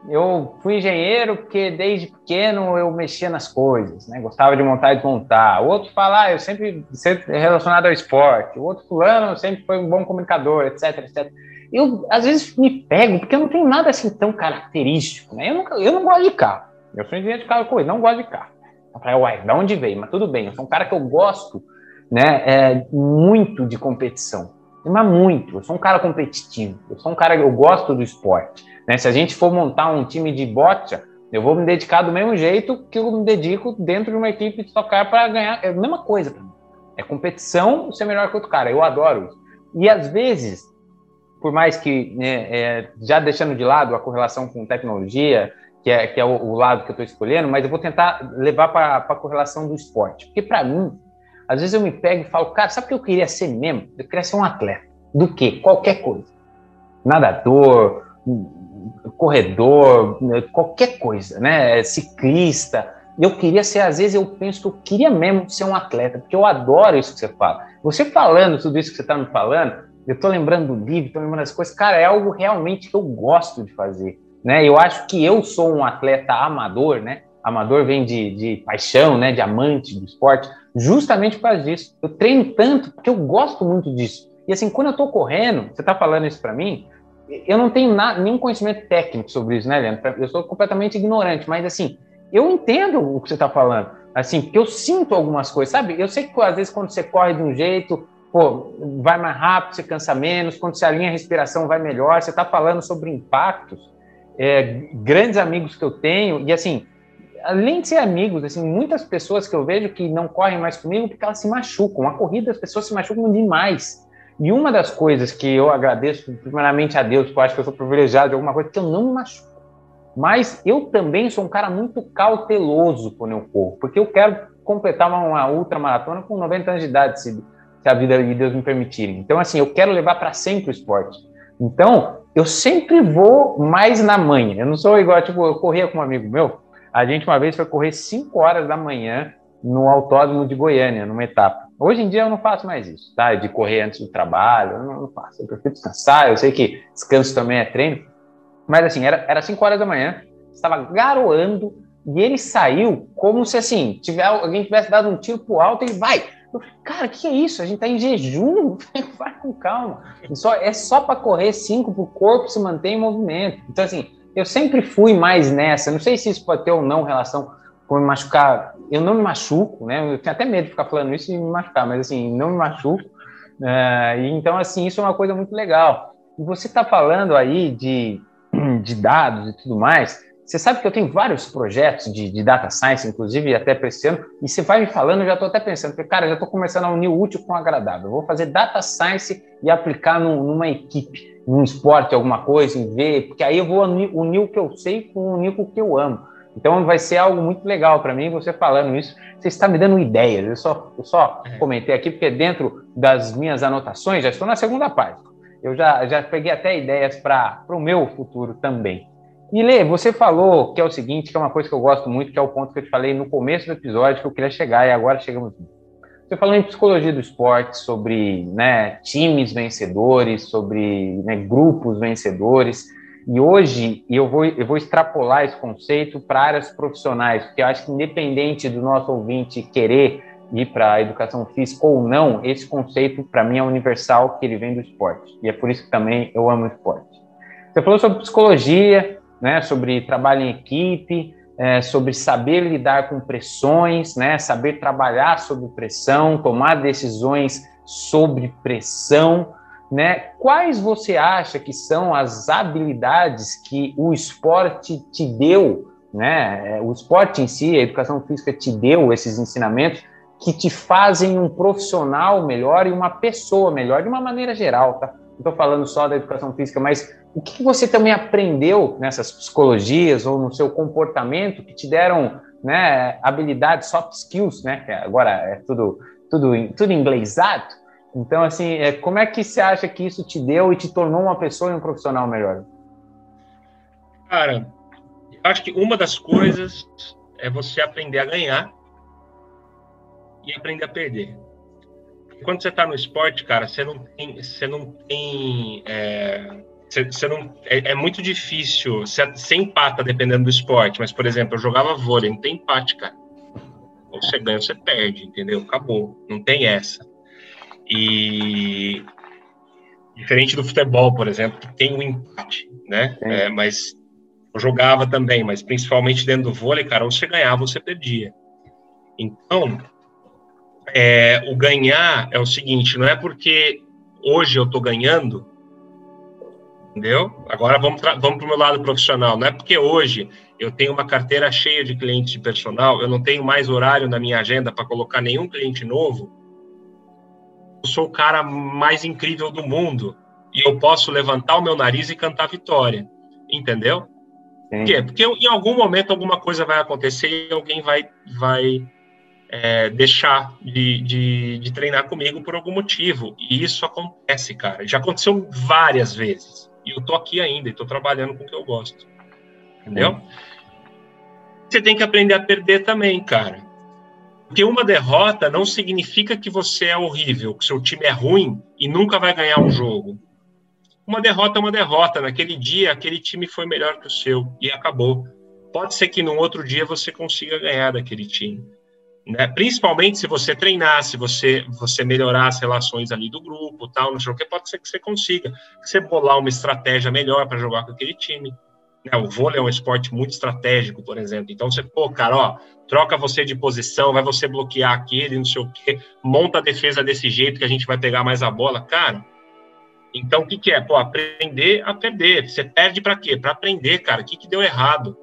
eu fui engenheiro porque desde pequeno eu mexia nas coisas, né? Gostava de montar e desmontar. O outro fala, ah, eu sempre, sempre relacionado ao esporte. O outro fulano sempre foi um bom comunicador, etc, etc. Eu, às vezes, me pego, porque eu não tenho nada assim tão característico, né? Eu não, eu não gosto de carro. Eu sou engenheiro de carro, não gosto de carro. Eu falei, uai, de onde veio? Mas tudo bem, eu sou um cara que eu gosto, né, é, muito de competição. Mas muito, eu sou um cara competitivo. Eu sou um cara que eu gosto do esporte. Né? Se a gente for montar um time de bota, eu vou me dedicar do mesmo jeito que eu me dedico dentro de uma equipe de tocar para ganhar. É a mesma coisa para mim. É competição ser melhor que outro cara. Eu adoro isso. E às vezes, por mais que, né, é, já deixando de lado a correlação com tecnologia, que é, que é o, o lado que eu estou escolhendo, mas eu vou tentar levar para a correlação do esporte. Porque para mim, às vezes eu me pego e falo, cara, sabe o que eu queria ser mesmo? Eu queria ser um atleta. Do quê? Qualquer coisa. Nadador, corredor, qualquer coisa, né? Ciclista. Eu queria ser, às vezes eu penso que eu queria mesmo ser um atleta, porque eu adoro isso que você fala. Você falando tudo isso que você está me falando, eu estou lembrando do livro, estou lembrando das coisas, cara, é algo realmente que eu gosto de fazer, né? Eu acho que eu sou um atleta amador, né? Amador vem de, de paixão, né? De amante do esporte, justamente por causa disso. Eu treino tanto porque eu gosto muito disso. E assim, quando eu estou correndo, você está falando isso para mim, eu não tenho nenhum conhecimento técnico sobre isso, né, Leandro? Eu sou completamente ignorante, mas assim, eu entendo o que você está falando, assim, porque eu sinto algumas coisas, sabe? Eu sei que às vezes quando você corre de um jeito, pô, vai mais rápido, você cansa menos, quando você alinha a respiração vai melhor, você está falando sobre impactos, é, grandes amigos que eu tenho, e assim, além de ser amigos, assim, muitas pessoas que eu vejo que não correm mais comigo porque elas se machucam, a corrida as pessoas se machucam demais, e uma das coisas que eu agradeço, primeiramente a Deus, porque eu acho que eu sou privilegiado de alguma coisa, que eu não me machuco. Mas eu também sou um cara muito cauteloso quando eu corro, porque eu quero completar uma, uma ultramaratona com 90 anos de idade, se, se a vida e Deus me permitirem. Então, assim, eu quero levar para sempre o esporte. Então, eu sempre vou mais na manhã. Eu não sou igual, tipo, eu corria com um amigo meu, a gente uma vez foi correr 5 horas da manhã no autódromo de Goiânia, numa etapa. Hoje em dia eu não faço mais isso, tá? De correr antes do trabalho, eu não, não faço. Eu prefiro descansar, eu sei que descanso também é treino. Mas assim, era, era 5 horas da manhã, estava garoando e ele saiu como se assim, tiver, alguém tivesse dado um tiro pro alto e vai. Eu cara, que é isso? A gente tá em jejum, [laughs] vai com calma. Só, é só para correr 5 para o corpo se manter em movimento. Então, assim, eu sempre fui mais nessa. Não sei se isso pode ter ou não relação com me machucar eu não me machuco, né? Eu tenho até medo de ficar falando isso e me machucar, mas assim, não me machuco. Uh, e então, assim, isso é uma coisa muito legal. E você está falando aí de, [clears throat] de dados e tudo mais. Você sabe que eu tenho vários projetos de, de data science, inclusive até para esse ano, e você vai me falando, eu já estou até pensando, porque, cara, já estou começando a unir o útil com o agradável. Eu vou fazer data science e aplicar num, numa equipe, num esporte, alguma coisa, em ver, porque aí eu vou unir, unir o que eu sei com unir o que eu amo. Então vai ser algo muito legal para mim, você falando isso. Você está me dando ideias. Eu só, eu só é. comentei aqui, porque dentro das minhas anotações, já estou na segunda página. Eu já, já peguei até ideias para o meu futuro também. E Lê, você falou que é o seguinte, que é uma coisa que eu gosto muito, que é o ponto que eu te falei no começo do episódio, que eu queria chegar, e agora chegamos. Você falou em psicologia do esporte, sobre né, times vencedores, sobre né, grupos vencedores. E hoje eu vou, eu vou extrapolar esse conceito para áreas profissionais, porque eu acho que independente do nosso ouvinte querer ir para a educação física ou não, esse conceito para mim é universal, que ele vem do esporte. E é por isso que também eu amo o esporte. Você falou sobre psicologia, né, sobre trabalho em equipe, é, sobre saber lidar com pressões, né, saber trabalhar sob pressão, tomar decisões sobre pressão né? Quais você acha que são as habilidades que o esporte te deu, né? O esporte em si, a educação física te deu esses ensinamentos que te fazem um profissional melhor e uma pessoa melhor, de uma maneira geral, tá? Não estou falando só da educação física, mas o que você também aprendeu nessas psicologias ou no seu comportamento que te deram né, habilidades, soft skills, né? Agora é tudo, tudo, tudo inglesado, então, assim, é, como é que você acha que isso te deu e te tornou uma pessoa e um profissional melhor? Cara, acho que uma das coisas é você aprender a ganhar e aprender a perder. Quando você está no esporte, cara, você não tem, você não tem, é, você, você não, é, é, muito difícil. Você, você empata dependendo do esporte, mas por exemplo, eu jogava vôlei, não tem empate, cara. Ou você ganha, ou você perde, entendeu? Acabou, não tem essa. E diferente do futebol, por exemplo, que tem um empate, né? É, mas eu jogava também, mas principalmente dentro do vôlei, cara, ou você ganhava ou você perdia. Então, é, o ganhar é o seguinte, não é porque hoje eu estou ganhando, entendeu? Agora vamos, vamos para o meu lado profissional. Não é porque hoje eu tenho uma carteira cheia de clientes de personal, eu não tenho mais horário na minha agenda para colocar nenhum cliente novo, sou o cara mais incrível do mundo e eu posso levantar o meu nariz e cantar vitória, entendeu? Sim. Por quê? Porque em algum momento alguma coisa vai acontecer e alguém vai, vai é, deixar de, de, de, treinar comigo por algum motivo. E isso acontece, cara. Já aconteceu várias vezes. E eu tô aqui ainda e tô trabalhando com o que eu gosto. Entendeu? Sim. Você tem que aprender a perder também, cara. Porque uma derrota não significa que você é horrível, que seu time é ruim e nunca vai ganhar um jogo. Uma derrota é uma derrota. Naquele dia, aquele time foi melhor que o seu e acabou. Pode ser que no outro dia você consiga ganhar daquele time. Né? Principalmente se você treinar, se você, você melhorar as relações ali do grupo, tal, não sei o que, pode ser que você consiga. Que você bolar uma estratégia melhor para jogar com aquele time. Né? O vôlei é um esporte muito estratégico, por exemplo. Então você, pô, cara, ó, troca você de posição, vai você bloquear aquele, não sei o quê, monta a defesa desse jeito que a gente vai pegar mais a bola. Cara, então o que, que é? Pô, aprender a perder. Você perde para quê? Para aprender, cara. O que, que deu errado?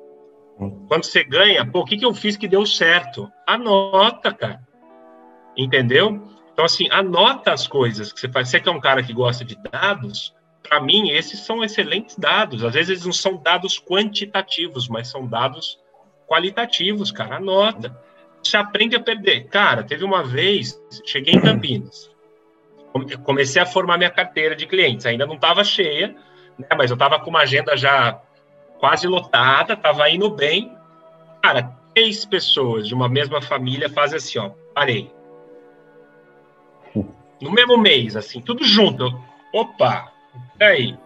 Quando você ganha, pô, o que, que eu fiz que deu certo? Anota, cara. Entendeu? Então, assim, anota as coisas que você faz. Você que é um cara que gosta de dados, para mim, esses são excelentes dados. Às vezes não são dados quantitativos, mas são dados qualitativos, cara. Anota. Você aprende a perder. Cara, teve uma vez, cheguei em Campinas, comecei a formar minha carteira de clientes. Ainda não estava cheia, né, mas eu estava com uma agenda já quase lotada, estava indo bem. Cara, três pessoas de uma mesma família fazem assim, ó, parei. [laughs] No mesmo mês, assim, tudo junto. Opa, aí.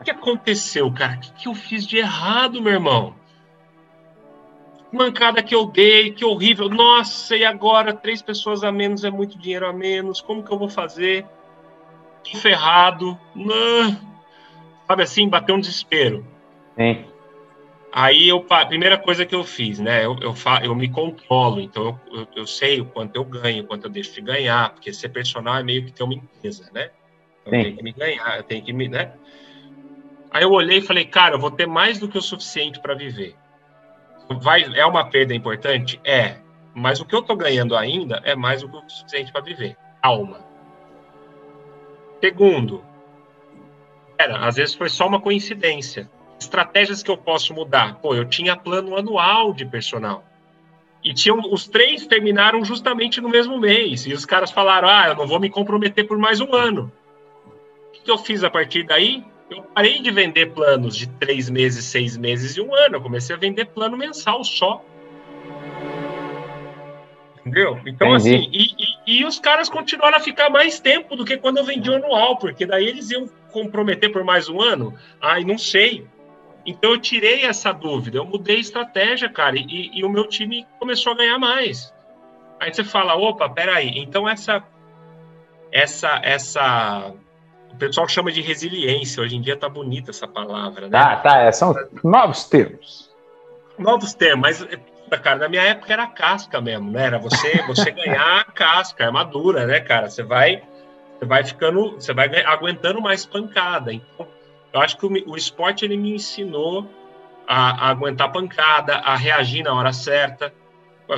O que aconteceu, cara? O que, que eu fiz de errado, meu irmão? Mancada que eu dei, que horrível. Nossa, e agora três pessoas a menos é muito dinheiro a menos. Como que eu vou fazer? Tô ferrado. Não. Sabe assim, bateu um desespero. Sim. Aí eu, a primeira coisa que eu fiz, né? Eu, eu, eu me controlo, então eu, eu, eu, sei o quanto eu ganho, o quanto eu deixo de ganhar, porque ser personal é meio que ter uma empresa, né? Eu Sim. tenho que me ganhar, eu tenho que me, né? Aí eu olhei e falei, cara, eu vou ter mais do que o suficiente para viver. Vai, é uma perda importante? É. Mas o que eu estou ganhando ainda é mais do que o suficiente para viver. Alma. Segundo, era, às vezes foi só uma coincidência. Estratégias que eu posso mudar. Pô, eu tinha plano anual de personal. E tinham, os três terminaram justamente no mesmo mês. E os caras falaram: ah, eu não vou me comprometer por mais um ano. Que eu fiz a partir daí? Eu parei de vender planos de três meses, seis meses e um ano. Eu comecei a vender plano mensal só. Entendeu? Então, Entendi. assim, e, e, e, os caras continuaram a ficar mais tempo do que quando eu vendi o anual, porque daí eles iam comprometer por mais um ano? Ai, não sei. Então eu tirei essa dúvida, eu mudei estratégia, cara, e, e o meu time começou a ganhar mais. Aí você fala, opa, peraí, então essa, essa, essa, o pessoal chama de resiliência, hoje em dia tá bonita essa palavra, né? Tá, tá, é, são novos termos. Novos termos, mas cara, na minha época era casca mesmo, né? Era você, [laughs] você ganhar a casca, a armadura, né, cara? Você vai, você vai ficando, você vai aguentando mais pancada. Então, eu acho que o, o esporte ele me ensinou a, a, aguentar pancada, a reagir na hora certa.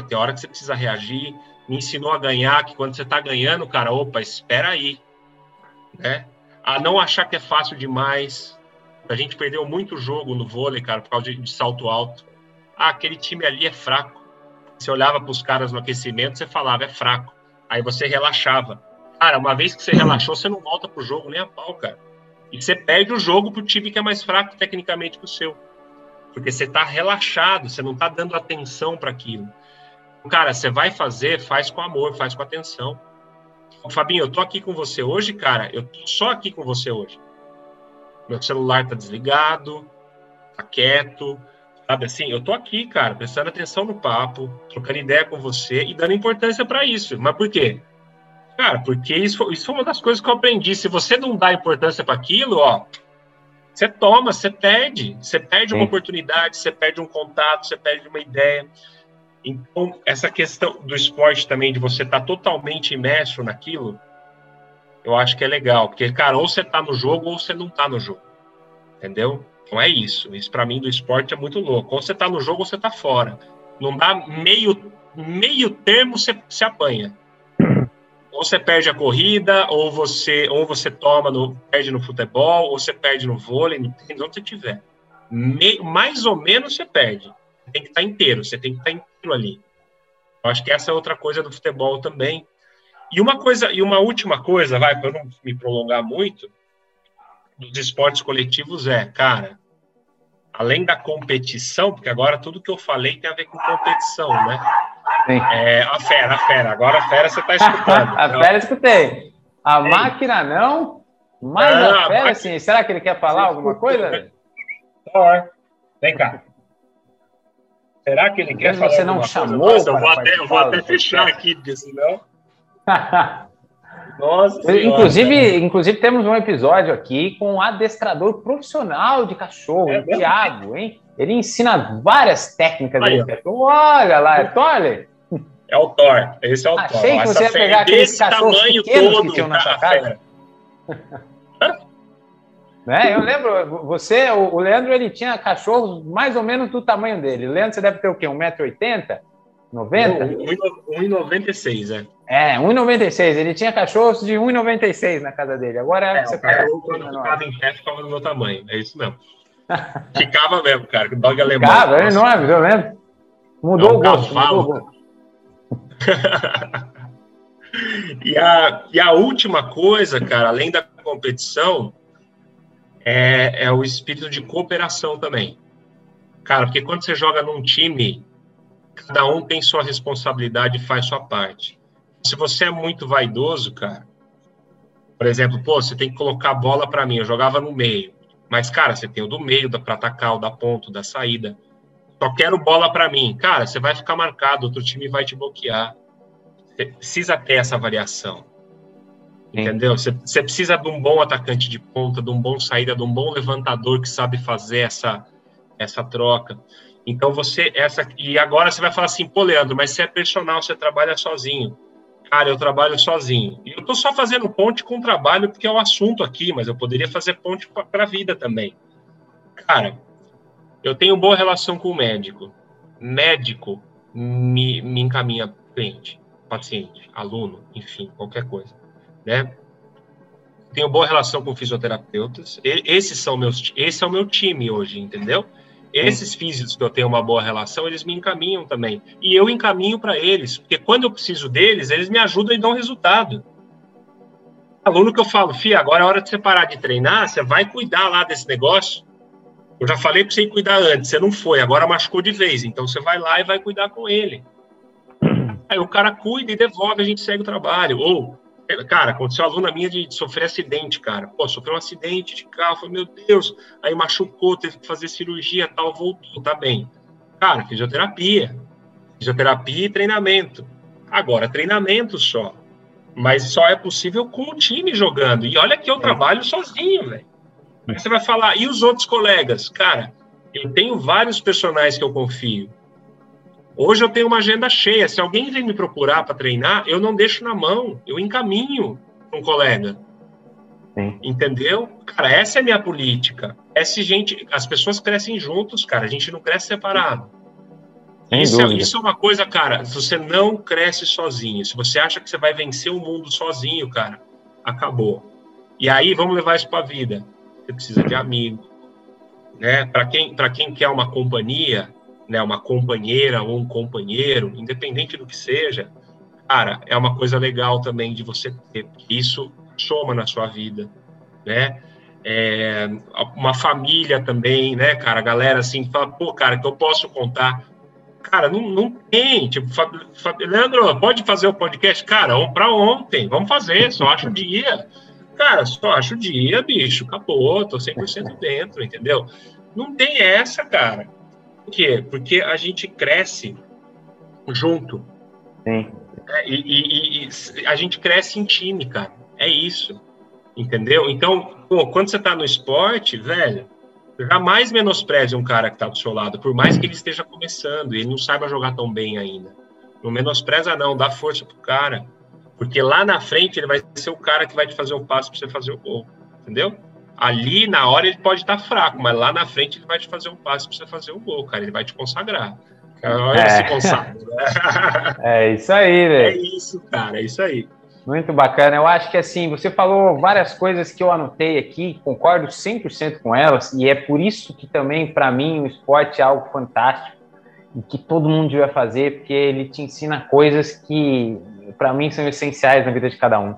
Tem hora que você precisa reagir. Me ensinou a ganhar, que quando você está ganhando, cara, opa, espera aí, né? A não achar que é fácil demais. A gente perdeu muito jogo no vôlei, cara, por causa de, de salto alto ah, aquele time ali é fraco. Você olhava para os caras no aquecimento, você falava, é fraco. Aí você relaxava. Cara, uma vez que você relaxou, você não volta pro jogo nem a pau, cara. E você perde o jogo pro time que é mais fraco tecnicamente que o seu. Porque você tá relaxado, você não tá dando atenção para aquilo. Cara, você vai fazer, faz com amor, faz com atenção. Fabinho, eu tô aqui com você hoje, cara. Eu tô só aqui com você hoje. Meu celular tá desligado, tá quieto, Sabe assim, eu tô aqui, cara, prestando atenção no papo, trocando ideia com você e dando importância para isso. Mas por quê? Cara, porque isso, isso foi uma das coisas que eu aprendi. Se você não dá importância para aquilo, ó, você toma, você perde. Você perde uma oportunidade, você perde um contato, você perde uma ideia. Então, essa questão do esporte também, de você estar tá totalmente imerso naquilo, eu acho que é legal. Porque, cara, ou você tá no jogo ou você não tá no jogo. Entendeu? Então é isso. Isso para mim do esporte é muito louco. Ou você tá no jogo ou você tá fora. Não dá meio, meio termo, você se apanha. [coughs] Ou você perde a corrida, ou você, ou você toma no, perde no futebol, ou você perde no vôlei, no tênis, onde você tiver. Me, mais ou menos você perde. Você tem que estar tá inteiro, você tem que estar tá inteiro ali. Eu acho que essa é outra coisa do futebol também. E uma coisa, e uma última coisa, vai, para eu não me prolongar muito, dos esportes coletivos é, cara, além da competição, porque agora tudo que eu falei tem a ver com competição, né? Sim. É, a fera, a fera. Agora a fera você está [laughs] escutando. a então... fera escutei. A Sim. máquina não, mas não, a fera, a sim. Será que ele quer falar alguma coisa? [laughs] Thor, vem cá. Será que ele quer falar Você não chamou? Eu vou até, eu vou até fechar aqui, porque senão... [laughs] Nossa. Inclusive, inclusive, temos um episódio aqui com um adestrador profissional de cachorro, é o Thiago, hein? Ele ensina várias técnicas. Aí, Olha lá, é Thor? É o Thor. Esse é o Achei Thor. que você ia pegar aqueles cachorros pequenos todo, que tinham na sua casa. [laughs] né? Eu lembro, você, o Leandro, ele tinha cachorros mais ou menos do tamanho dele. O Leandro, você deve ter o quê? 1,80m? 90? 1,96, é. É, 1,96. Ele tinha cachorros de 1,96 na casa dele. Agora é, você tá. Quando ficava em pé, ficava do meu tamanho. É isso mesmo. [laughs] ficava mesmo, cara. Dog alemão. Ficava, é enorme, viu mesmo? Mudou, é um o gosto, mudou o gosto. [laughs] e, a, e a última coisa, cara, além da competição, é, é o espírito de cooperação também. Cara, porque quando você joga num time cada um tem sua responsabilidade e faz sua parte. Se você é muito vaidoso, cara, por exemplo, pô, você tem que colocar a bola para mim, eu jogava no meio. Mas, cara, você tem o do meio, da para atacar, o da ponta, da saída. Só quero bola para mim. Cara, você vai ficar marcado, outro time vai te bloquear. Você precisa ter essa variação. Entendeu? Você, precisa de um bom atacante de ponta, de um bom saída, de um bom levantador que sabe fazer essa, essa troca. Então você essa e agora você vai falar assim, pô, Leandro, mas você é personal, você trabalha sozinho. Cara, eu trabalho sozinho. E eu tô só fazendo ponte com o trabalho porque é o assunto aqui, mas eu poderia fazer ponte para a vida também. Cara, eu tenho boa relação com o médico. Médico me, me encaminha cliente, paciente, aluno, enfim, qualquer coisa, né? tenho boa relação com fisioterapeutas. esses são meus, esse é o meu time hoje, entendeu? Esses físicos que eu tenho uma boa relação, eles me encaminham também. E eu encaminho para eles, porque quando eu preciso deles, eles me ajudam e dão resultado. Aluno que eu falo, Fia, agora é hora de você parar de treinar, você vai cuidar lá desse negócio. Eu já falei para você ir cuidar antes, você não foi, agora machucou de vez, então você vai lá e vai cuidar com ele. [clears throat] Aí o cara cuida e devolve, a gente segue o trabalho. Ou, cara, aconteceu uma aluna minha de sofrer acidente, cara. Pô, sofreu um acidente de carro, falei, meu Deus, aí machucou, teve que fazer cirurgia, tal, voltou, tá bem. Cara, fisioterapia. Fisioterapia e treinamento. Agora, treinamento só. Mas só é possível com o time jogando. E olha que eu é. trabalho sozinho, velho. Aí você vai falar, e os outros colegas? Cara, eu tenho vários personagens que eu confio. Hoje eu tenho uma agenda cheia. Se alguém vem me procurar para treinar, eu não deixo na mão, eu encaminho um colega. Sim. Entendeu? Cara, essa é a minha política. Essa gente, as pessoas crescem juntos, cara. A gente não cresce separado. Isso é, isso é, uma coisa, cara. Você não cresce sozinho. Se você acha que você vai vencer o mundo sozinho, cara, acabou. E aí vamos levar isso para a vida. Você precisa de amigo, né? Para quem, para quem quer uma companhia, né, uma companheira ou um companheiro, independente do que seja, cara, é uma coisa legal também de você ter. Isso soma na sua vida, né? É, uma família também, né, cara? A galera assim fala, pô, cara, que eu posso contar. Cara, não, não tem. Tipo, Leandro, pode fazer o podcast? Cara, para ontem, vamos fazer, só acho o dia. Cara, só acho o dia, bicho, acabou, tô 100% dentro, entendeu? Não tem essa, cara. Por quê? Porque a gente cresce junto. Sim. É, e, e, e, a gente cresce em time, cara. É isso. Entendeu? Então, pô, quando você tá no esporte, velho, jamais menospreze um cara que tá do seu lado, por mais que ele esteja começando e ele não saiba jogar tão bem ainda. Não menospreza, não, dá força pro cara. Porque lá na frente ele vai ser o cara que vai te fazer o passo para você fazer o gol. Entendeu? Ali na hora ele pode estar fraco, mas lá na frente ele vai te fazer um passe para você fazer o gol, cara. Ele vai te consagrar. Olha é. esse consagra. [laughs] é isso aí, velho. É isso, cara, é isso aí. Muito bacana. Eu acho que assim, você falou várias coisas que eu anotei aqui, concordo 100% com elas, e é por isso que também, para mim, o esporte é algo fantástico e que todo mundo devia fazer, porque ele te ensina coisas que, para mim, são essenciais na vida de cada um.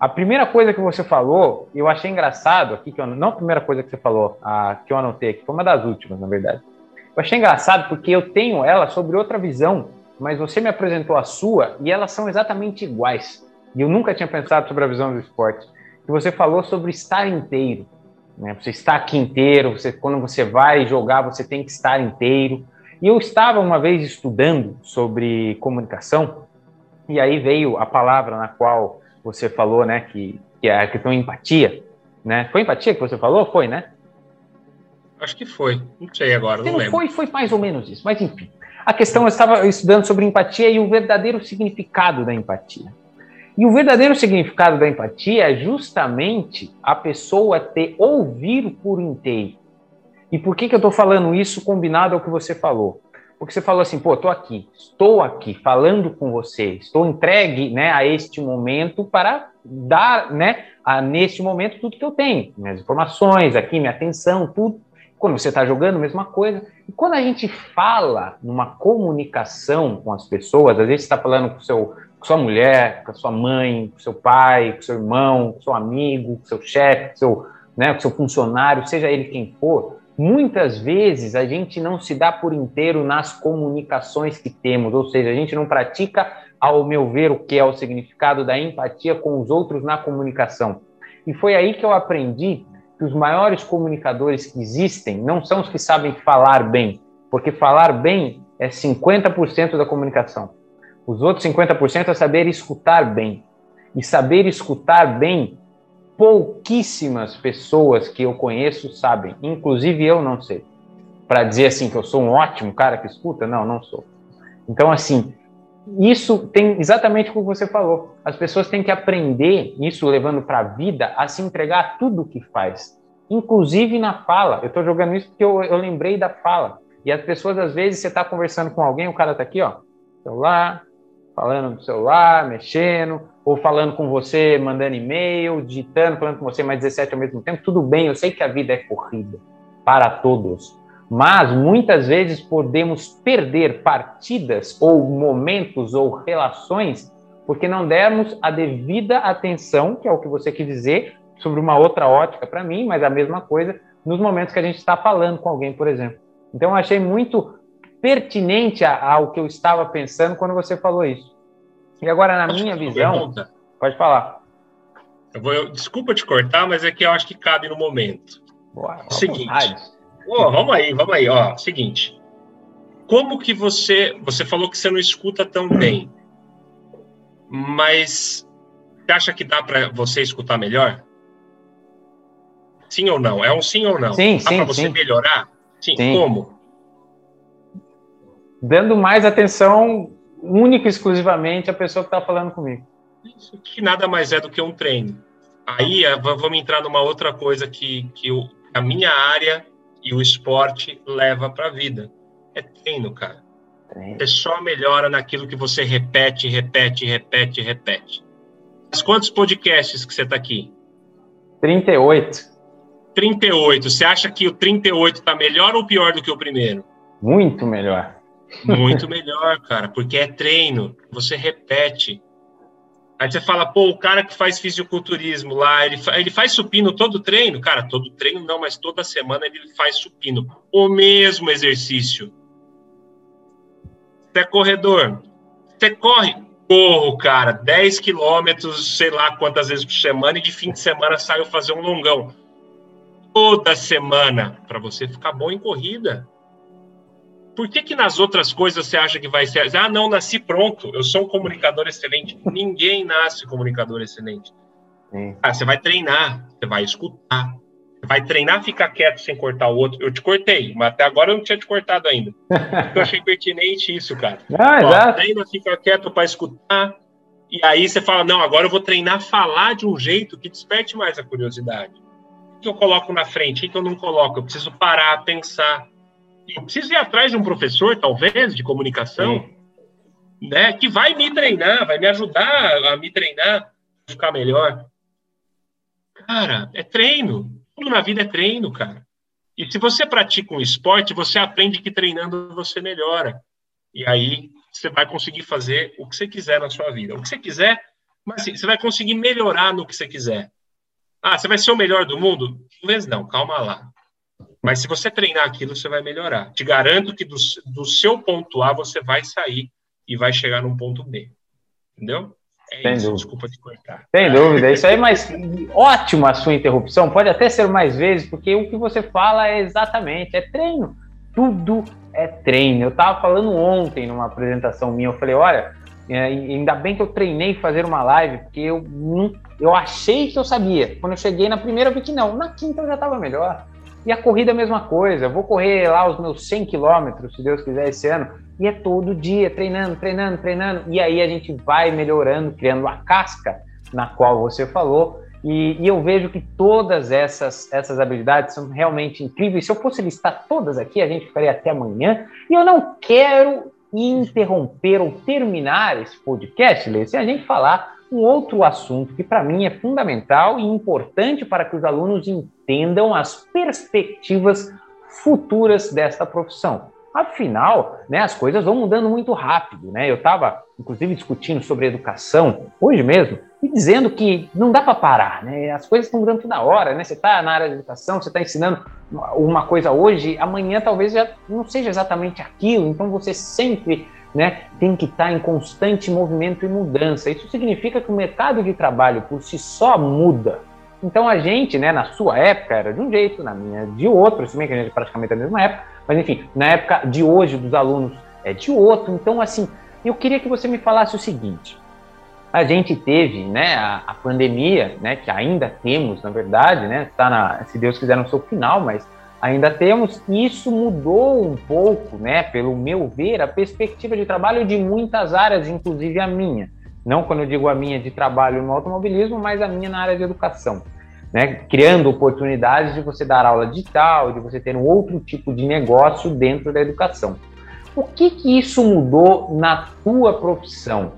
A primeira coisa que você falou, eu achei engraçado aqui, que eu, não a primeira coisa que você falou, a, que eu anotei aqui, foi uma das últimas, na verdade. Eu achei engraçado porque eu tenho ela sobre outra visão, mas você me apresentou a sua e elas são exatamente iguais. E eu nunca tinha pensado sobre a visão do esporte. Que você falou sobre estar inteiro. Né? Você está aqui inteiro, você, quando você vai jogar, você tem que estar inteiro. E eu estava uma vez estudando sobre comunicação, e aí veio a palavra na qual você falou, né, que, que é a questão empatia, né? Foi empatia que você falou? Foi, né? Acho que foi. Não sei agora, não, não lembro. Foi, foi mais ou menos isso. Mas, enfim. A questão, eu estava estudando sobre empatia e o verdadeiro significado da empatia. E o verdadeiro significado da empatia é justamente a pessoa ter ouvir por inteiro. E por que, que eu estou falando isso combinado ao que você falou? Porque você falou assim, pô, estou aqui, estou aqui falando com você, estou entregue né, a este momento para dar, né, a, neste momento, tudo que eu tenho, minhas informações aqui, minha atenção, tudo. Quando você está jogando, mesma coisa. E quando a gente fala numa comunicação com as pessoas, às vezes está falando com, seu, com sua mulher, com sua mãe, com seu pai, com seu irmão, com seu amigo, com seu chefe, seu, né, com seu funcionário, seja ele quem for, Muitas vezes a gente não se dá por inteiro nas comunicações que temos, ou seja, a gente não pratica, ao meu ver, o que é o significado da empatia com os outros na comunicação. E foi aí que eu aprendi que os maiores comunicadores que existem não são os que sabem falar bem, porque falar bem é 50% da comunicação. Os outros 50% é saber escutar bem. E saber escutar bem pouquíssimas pessoas que eu conheço sabem, inclusive eu não sei. Para dizer assim que eu sou um ótimo cara que escuta, não, não sou. Então, assim, isso tem exatamente o que você falou. As pessoas têm que aprender, isso levando para a vida, a se entregar a tudo que faz, inclusive na fala. Eu estou jogando isso porque eu, eu, lembrei da fala. E as pessoas, às vezes, você está conversando com alguém, o cara está aqui, ó, celular, falando no celular, mexendo, ou falando com você, mandando e-mail, digitando, falando com você mais 17 ao mesmo tempo, tudo bem, eu sei que a vida é corrida para todos, mas muitas vezes podemos perder partidas ou momentos ou relações porque não demos a devida atenção, que é o que você quis dizer, sobre uma outra ótica para mim, mas a mesma coisa nos momentos que a gente está falando com alguém, por exemplo. Então, eu achei muito pertinente ao que eu estava pensando quando você falou isso. E agora, na minha visão. Pergunta? Pode falar. Eu vou, eu, desculpa te cortar, mas é que eu acho que cabe no momento. Boa, seguinte. Oh, vamos aí, vamos aí. Ó, seguinte. Como que você. Você falou que você não escuta tão bem. Mas você acha que dá para você escutar melhor? Sim ou não? É um sim ou não? Sim, dá para você sim. melhorar? Sim. sim. Como? Dando mais atenção única e exclusivamente à pessoa que está falando comigo. Isso que nada mais é do que um treino. Aí é, vamos entrar numa outra coisa que, que o, a minha área e o esporte leva para a vida. É treino, cara. Treino. Você só melhora naquilo que você repete, repete, repete, repete. Mas quantos podcasts que você está aqui? 38. 38. Você acha que o 38 está melhor ou pior do que o primeiro? Muito melhor. Muito melhor, cara, porque é treino. Você repete. Aí você fala, pô, o cara que faz fisiculturismo lá, ele, fa ele faz supino todo treino? Cara, todo treino não, mas toda semana ele faz supino. O mesmo exercício. Você é corredor. Você corre. Corro, cara, 10 quilômetros, sei lá quantas vezes por semana, e de fim de semana saio fazer um longão. Toda semana, para você ficar bom em corrida. Por que, que nas outras coisas você acha que vai ser? Ah, não, nasci pronto, eu sou um comunicador excelente. Ninguém nasce comunicador excelente. Sim. Ah, você vai treinar, você vai escutar, você vai treinar ficar quieto sem cortar o outro. Eu te cortei, mas até agora eu não tinha te cortado ainda. eu achei [laughs] pertinente isso, cara. Ah, Ó, treina ficar quieto para escutar, e aí você fala, não, agora eu vou treinar falar de um jeito que desperte mais a curiosidade. O que eu coloco na frente? O que eu não coloco? Eu preciso parar, pensar preciso ir atrás de um professor, talvez, de comunicação, Sim. né, que vai me treinar, vai me ajudar a me treinar, ficar melhor. Cara, é treino. Tudo na vida é treino, cara. E se você pratica um esporte, você aprende que treinando você melhora. E aí você vai conseguir fazer o que você quiser na sua vida. O que você quiser, mas assim, você vai conseguir melhorar no que você quiser. Ah, você vai ser o melhor do mundo? Talvez não, calma lá. Mas se você treinar aquilo, você vai melhorar. Te garanto que do, do seu ponto A você vai sair e vai chegar num ponto B. Entendeu? É Sem isso, dúvida. desculpa te cortar. Sem dúvida, é isso aí, mas ótima a sua interrupção. Pode até ser mais vezes, porque o que você fala é exatamente, é treino. Tudo é treino. Eu estava falando ontem numa apresentação minha, eu falei, olha, é, ainda bem que eu treinei fazer uma live, porque eu, eu achei que eu sabia. Quando eu cheguei na primeira, eu vi que não. Na quinta eu já estava melhor. E a corrida é a mesma coisa. Eu vou correr lá os meus 100 quilômetros, se Deus quiser, esse ano. E é todo dia, treinando, treinando, treinando. E aí a gente vai melhorando, criando a casca na qual você falou. E, e, eu vejo que todas essas, essas habilidades são realmente incríveis. Se eu fosse listar todas aqui, a gente ficaria até amanhã. E eu não quero interromper ou terminar esse podcast, Lê, sem a gente falar um outro assunto que para mim é fundamental e importante para que os alunos entendam as perspectivas futuras desta profissão. Afinal, né, as coisas vão mudando muito rápido. Né? Eu estava, inclusive, discutindo sobre educação hoje mesmo e dizendo que não dá para parar. Né? As coisas estão mudando toda hora. Né? Você está na área de educação, você está ensinando uma coisa hoje, amanhã talvez já não seja exatamente aquilo. Então você sempre né, tem que estar em constante movimento e mudança. Isso significa que o mercado de trabalho por si só muda. Então a gente, né, na sua época era de um jeito, na minha de outro, se bem que a gente é praticamente na mesma época, mas enfim, na época de hoje dos alunos é de outro. Então assim, eu queria que você me falasse o seguinte: a gente teve, né, a, a pandemia, né, que ainda temos, na verdade, né, está se Deus quiser no seu final, mas ainda temos. E isso mudou um pouco, né, pelo meu ver, a perspectiva de trabalho de muitas áreas, inclusive a minha. Não quando eu digo a minha de trabalho no automobilismo, mas a minha na área de educação. Né, criando oportunidades de você dar aula digital, de você ter um outro tipo de negócio dentro da educação. O que, que isso mudou na tua profissão?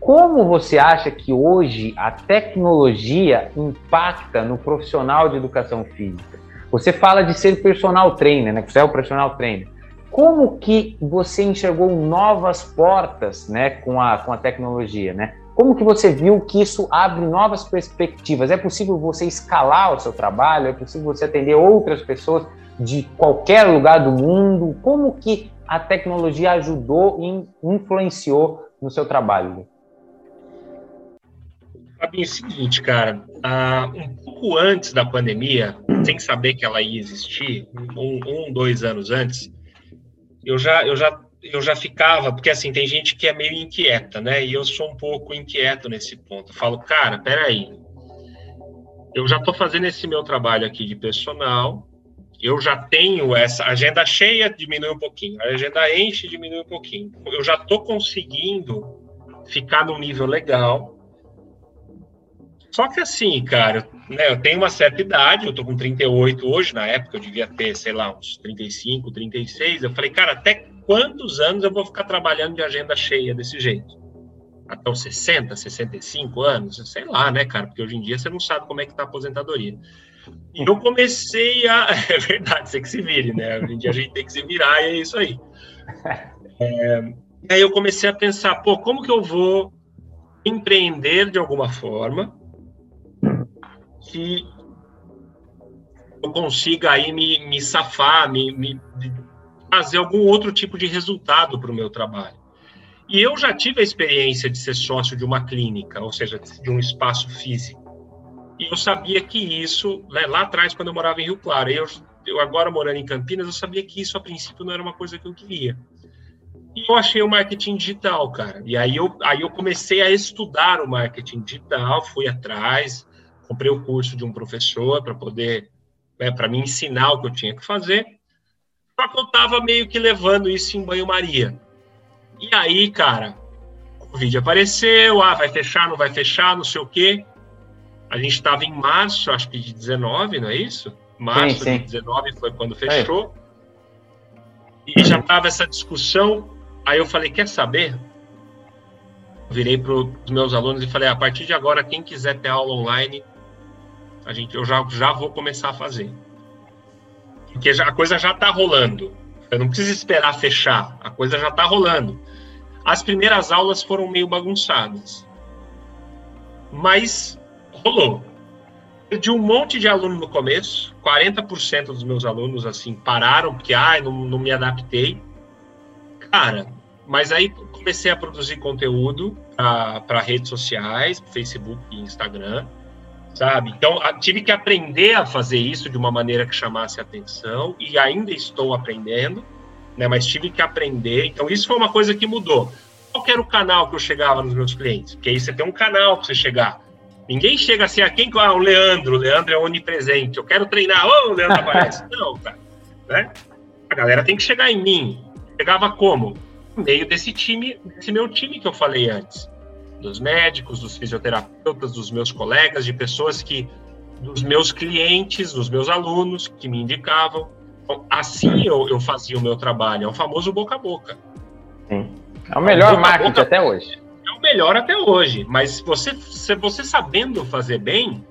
Como você acha que hoje a tecnologia impacta no profissional de educação física? Você fala de ser personal trainer, né? Você é o personal trainer. Como que você enxergou novas portas, né, com a, com a tecnologia, né? Como que você viu que isso abre novas perspectivas? É possível você escalar o seu trabalho? É possível você atender outras pessoas de qualquer lugar do mundo? Como que a tecnologia ajudou e influenciou no seu trabalho? Fabinho, é o seguinte, cara, uh, um pouco antes da pandemia, sem saber que ela ia existir, um, um, dois anos antes, eu já, eu já, eu já ficava, porque assim, tem gente que é meio inquieta, né? E eu sou um pouco inquieto nesse ponto. Eu falo, cara, peraí, eu já estou fazendo esse meu trabalho aqui de personal, eu já tenho essa agenda cheia, diminui um pouquinho, a agenda enche, diminui um pouquinho. Eu já estou conseguindo ficar num nível legal. Só que assim, cara, né, eu tenho uma certa idade, eu tô com 38 hoje, na época eu devia ter, sei lá, uns 35, 36. Eu falei, cara, até quantos anos eu vou ficar trabalhando de agenda cheia desse jeito? Até os 60, 65 anos? Sei lá, né, cara? Porque hoje em dia você não sabe como é que tá a aposentadoria. E eu comecei a. [laughs] É verdade, você que se vire, né? Hoje em dia a gente tem que se virar e é isso aí. É... E aí eu comecei a pensar, pô, como que eu vou empreender de alguma forma que eu consiga aí me, me safar, me, me fazer algum outro tipo de resultado para o meu trabalho. E eu já tive a experiência de ser sócio de uma clínica, ou seja, de um espaço físico. E eu sabia que isso, né, lá atrás, quando eu morava em Rio Claro, eu, eu agora morando em Campinas, eu sabia que isso a princípio não era uma coisa que eu queria. E eu achei o marketing digital, cara. E aí eu, aí eu comecei a estudar o marketing digital, fui atrás, comprei o curso de um professor para poder, né, para me ensinar o que eu tinha que fazer. Só que eu estava meio que levando isso em banho-maria. E aí, cara, o vídeo apareceu, ah, vai fechar, não vai fechar, não sei o quê. A gente estava em março, acho que de 19, não é isso? Março sim, sim. de 19 foi quando fechou. É. E já estava essa discussão. Aí eu falei, quer saber? Virei para os meus alunos e falei, a partir de agora, quem quiser ter aula online, a gente, eu já, já vou começar a fazer. Porque já, a coisa já está rolando. Eu não preciso esperar fechar. A coisa já está rolando. As primeiras aulas foram meio bagunçadas. Mas rolou. Perdi um monte de aluno no começo, 40% dos meus alunos assim pararam porque ah, não, não me adaptei. Cara, mas aí comecei a produzir conteúdo para redes sociais, Facebook e Instagram, sabe? Então tive que aprender a fazer isso de uma maneira que chamasse atenção e ainda estou aprendendo, né? Mas tive que aprender. Então isso foi uma coisa que mudou. Qual era o canal que eu chegava nos meus clientes? Porque aí você tem um canal para você chegar. Ninguém chega assim, a ah, quem ah, o Leandro, o Leandro é onipresente, eu quero treinar, ô, oh, o Leandro aparece. [laughs] Não, cara. Né? A galera tem que chegar em mim. Chegava como? No meio desse time, desse meu time que eu falei antes. Dos médicos, dos fisioterapeutas, dos meus colegas, de pessoas que. dos meus clientes, dos meus alunos que me indicavam. Então, assim eu, eu fazia o meu trabalho. É o famoso boca a boca. Sim. É o melhor marketing boca, até hoje melhor até hoje, mas você, você sabendo fazer bem,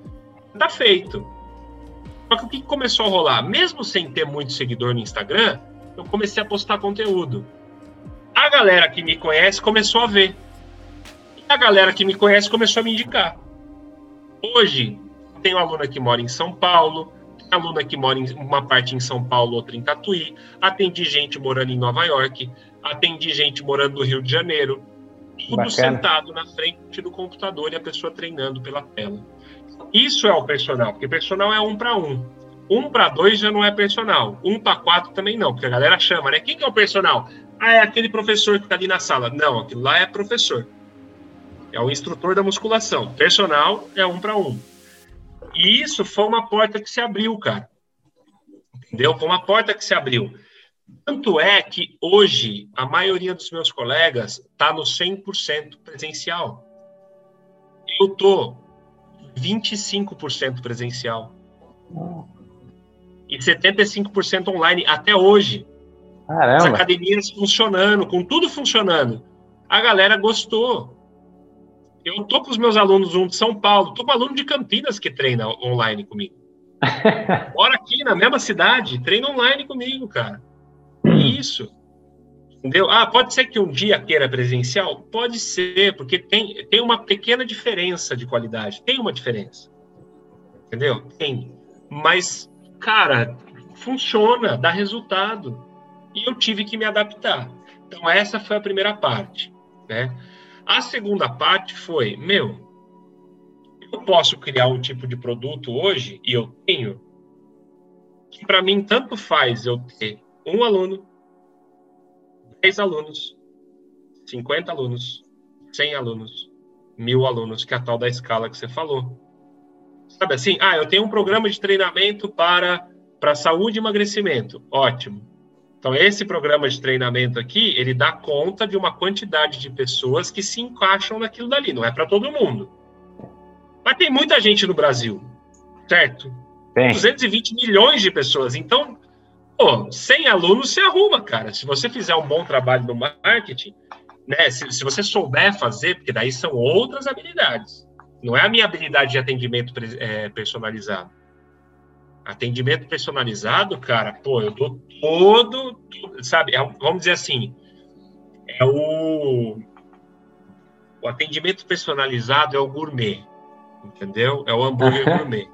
tá feito. Só que o que começou a rolar? Mesmo sem ter muito seguidor no Instagram, eu comecei a postar conteúdo. A galera que me conhece começou a ver. A galera que me conhece começou a me indicar. Hoje, tenho aluna que mora em São Paulo, tem aluna que mora em uma parte em São Paulo, outra em Tatuí, atendi gente morando em Nova York, atendi gente morando no Rio de Janeiro, tudo Bacana. sentado na frente do computador e a pessoa treinando pela tela. Isso é o personal, porque personal é um para um. Um para dois já não é personal. Um para quatro também não, porque a galera chama, né? Quem que é o personal? Ah, é aquele professor que está ali na sala. Não, aquilo lá é professor. É o instrutor da musculação. Personal é um para um. E isso foi uma porta que se abriu, cara. Entendeu? Foi uma porta que se abriu. Tanto é que hoje a maioria dos meus colegas está no 100% presencial. Eu tô 25% presencial. E 75% online até hoje. Caramba. As academias funcionando, com tudo funcionando. A galera gostou. Eu tô com os meus alunos, um de São Paulo, tô com um aluno de Campinas que treina online comigo. [laughs] Mora aqui na mesma cidade, treina online comigo, cara. Isso. Entendeu? Ah, pode ser que um dia queira presencial? Pode ser, porque tem, tem uma pequena diferença de qualidade. Tem uma diferença. Entendeu? Tem. Mas, cara, funciona, dá resultado. E eu tive que me adaptar. Então, essa foi a primeira parte. Né? A segunda parte foi, meu, eu posso criar um tipo de produto hoje, e eu tenho, que para mim tanto faz eu ter um aluno, 10 alunos, 50 alunos, 100 alunos, mil alunos, que é a tal da escala que você falou. Sabe assim? Ah, eu tenho um programa de treinamento para, para saúde e emagrecimento. Ótimo. Então, esse programa de treinamento aqui, ele dá conta de uma quantidade de pessoas que se encaixam naquilo dali. Não é para todo mundo. Mas tem muita gente no Brasil, certo? Tem. 220 milhões de pessoas. Então, pô, 100 alunos se arruma, cara. Se você fizer um bom trabalho no marketing, né? Se, se você souber fazer, porque daí são outras habilidades. Não é a minha habilidade de atendimento é, personalizado. Atendimento personalizado, cara, pô, eu dou todo, sabe? É, vamos dizer assim, é o, o atendimento personalizado é o gourmet, entendeu? É o hambúrguer gourmet.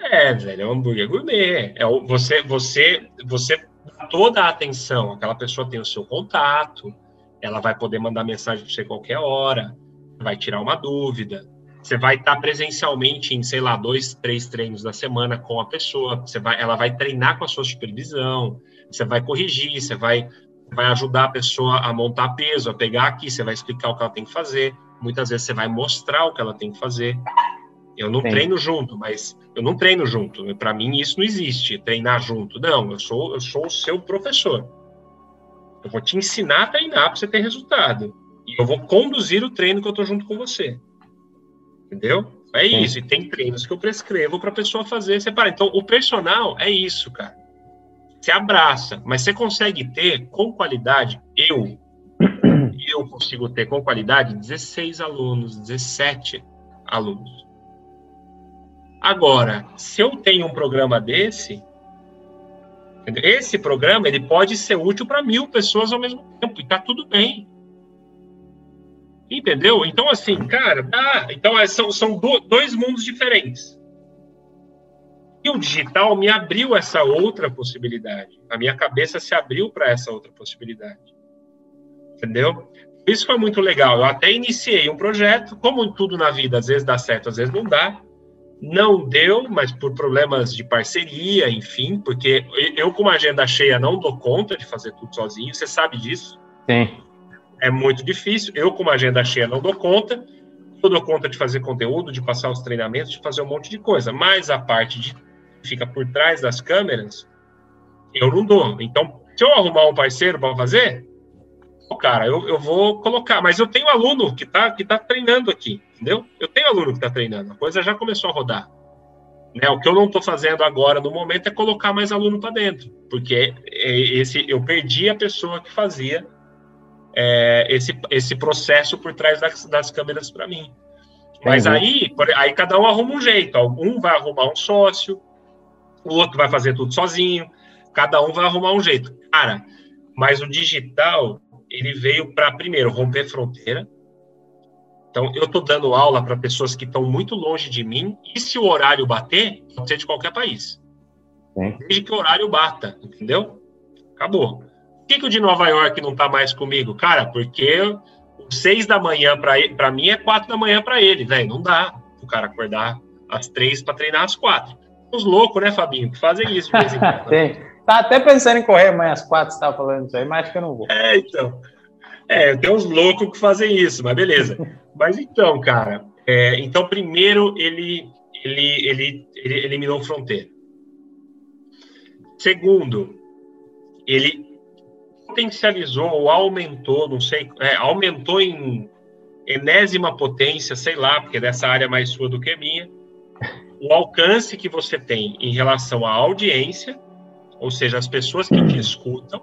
É, velho, é o hambúrguer gourmet. É o, você, você, você dá toda a atenção. Aquela pessoa tem o seu contato, ela vai poder mandar mensagem para você qualquer hora, vai tirar uma dúvida. Você vai estar presencialmente em, sei lá, dois, três treinos da semana com a pessoa. Você vai, ela vai treinar com a sua supervisão. Você vai corrigir, você vai, vai ajudar a pessoa a montar peso, a pegar aqui. Você vai explicar o que ela tem que fazer. Muitas vezes você vai mostrar o que ela tem que fazer. Eu não Sim. treino junto, mas eu não treino junto. Para mim isso não existe, treinar junto. Não, eu sou eu sou o seu professor. Eu vou te ensinar a treinar para você ter resultado. E eu vou conduzir o treino que eu estou junto com você. Entendeu? É Sim. isso. E tem treinos que eu prescrevo para a pessoa fazer separar. Então, o personal é isso, cara. Você abraça, mas você consegue ter com qualidade. Eu, [coughs] eu consigo ter com qualidade 16 alunos, 17 alunos. Agora, se eu tenho um programa desse, esse programa ele pode ser útil para mil pessoas ao mesmo tempo, e tá tudo bem. Entendeu? Então, assim, cara, dá. Então, é, são, são do, dois mundos diferentes. E o digital me abriu essa outra possibilidade. A minha cabeça se abriu para essa outra possibilidade. Entendeu? Isso foi muito legal. Eu até iniciei um projeto, como tudo na vida, às vezes dá certo, às vezes não dá. Não deu, mas por problemas de parceria, enfim, porque eu, com uma agenda cheia, não dou conta de fazer tudo sozinho, você sabe disso. Sim é muito difícil. Eu, com uma agenda cheia, não dou conta. Eu dou conta de fazer conteúdo, de passar os treinamentos, de fazer um monte de coisa. Mas a parte de fica por trás das câmeras, eu não dou. Então, se eu arrumar um parceiro para fazer, cara, eu, eu vou colocar. Mas eu tenho aluno que está que tá treinando aqui, entendeu? Eu tenho aluno que está treinando. A coisa já começou a rodar. Né, o que eu não estou fazendo agora no momento é colocar mais aluno para dentro, porque é esse eu perdi a pessoa que fazia é, esse, esse processo por trás das, das câmeras para mim. Mas uhum. aí, aí cada um arruma um jeito. Um vai arrumar um sócio, o outro vai fazer tudo sozinho, cada um vai arrumar um jeito. Cara, mas o digital, ele veio para, primeiro, romper fronteira. Então, eu estou dando aula para pessoas que estão muito longe de mim, e se o horário bater, pode ser de qualquer país. Sim. Desde que o horário bata, entendeu? Acabou. Por que, que o de Nova York não está mais comigo? Cara, porque seis da manhã para mim é quatro da manhã para ele, velho. Não dá o cara acordar às três para treinar às quatro. Os loucos, né, Fabinho? Que fazem isso de vez em quando. [laughs] Tá até pensando em correr amanhã às quatro, você estava falando isso aí, mas acho que eu não vou. É, então. É, tem uns loucos que fazem isso, mas beleza. [laughs] mas então, cara, é, então primeiro ele, ele, ele, ele eliminou fronteira. Segundo, ele potencializou ou aumentou, não sei, é, aumentou em enésima potência, sei lá, porque dessa área é mais sua do que minha, [laughs] o alcance que você tem em relação à audiência, ou seja, as pessoas que te escutam,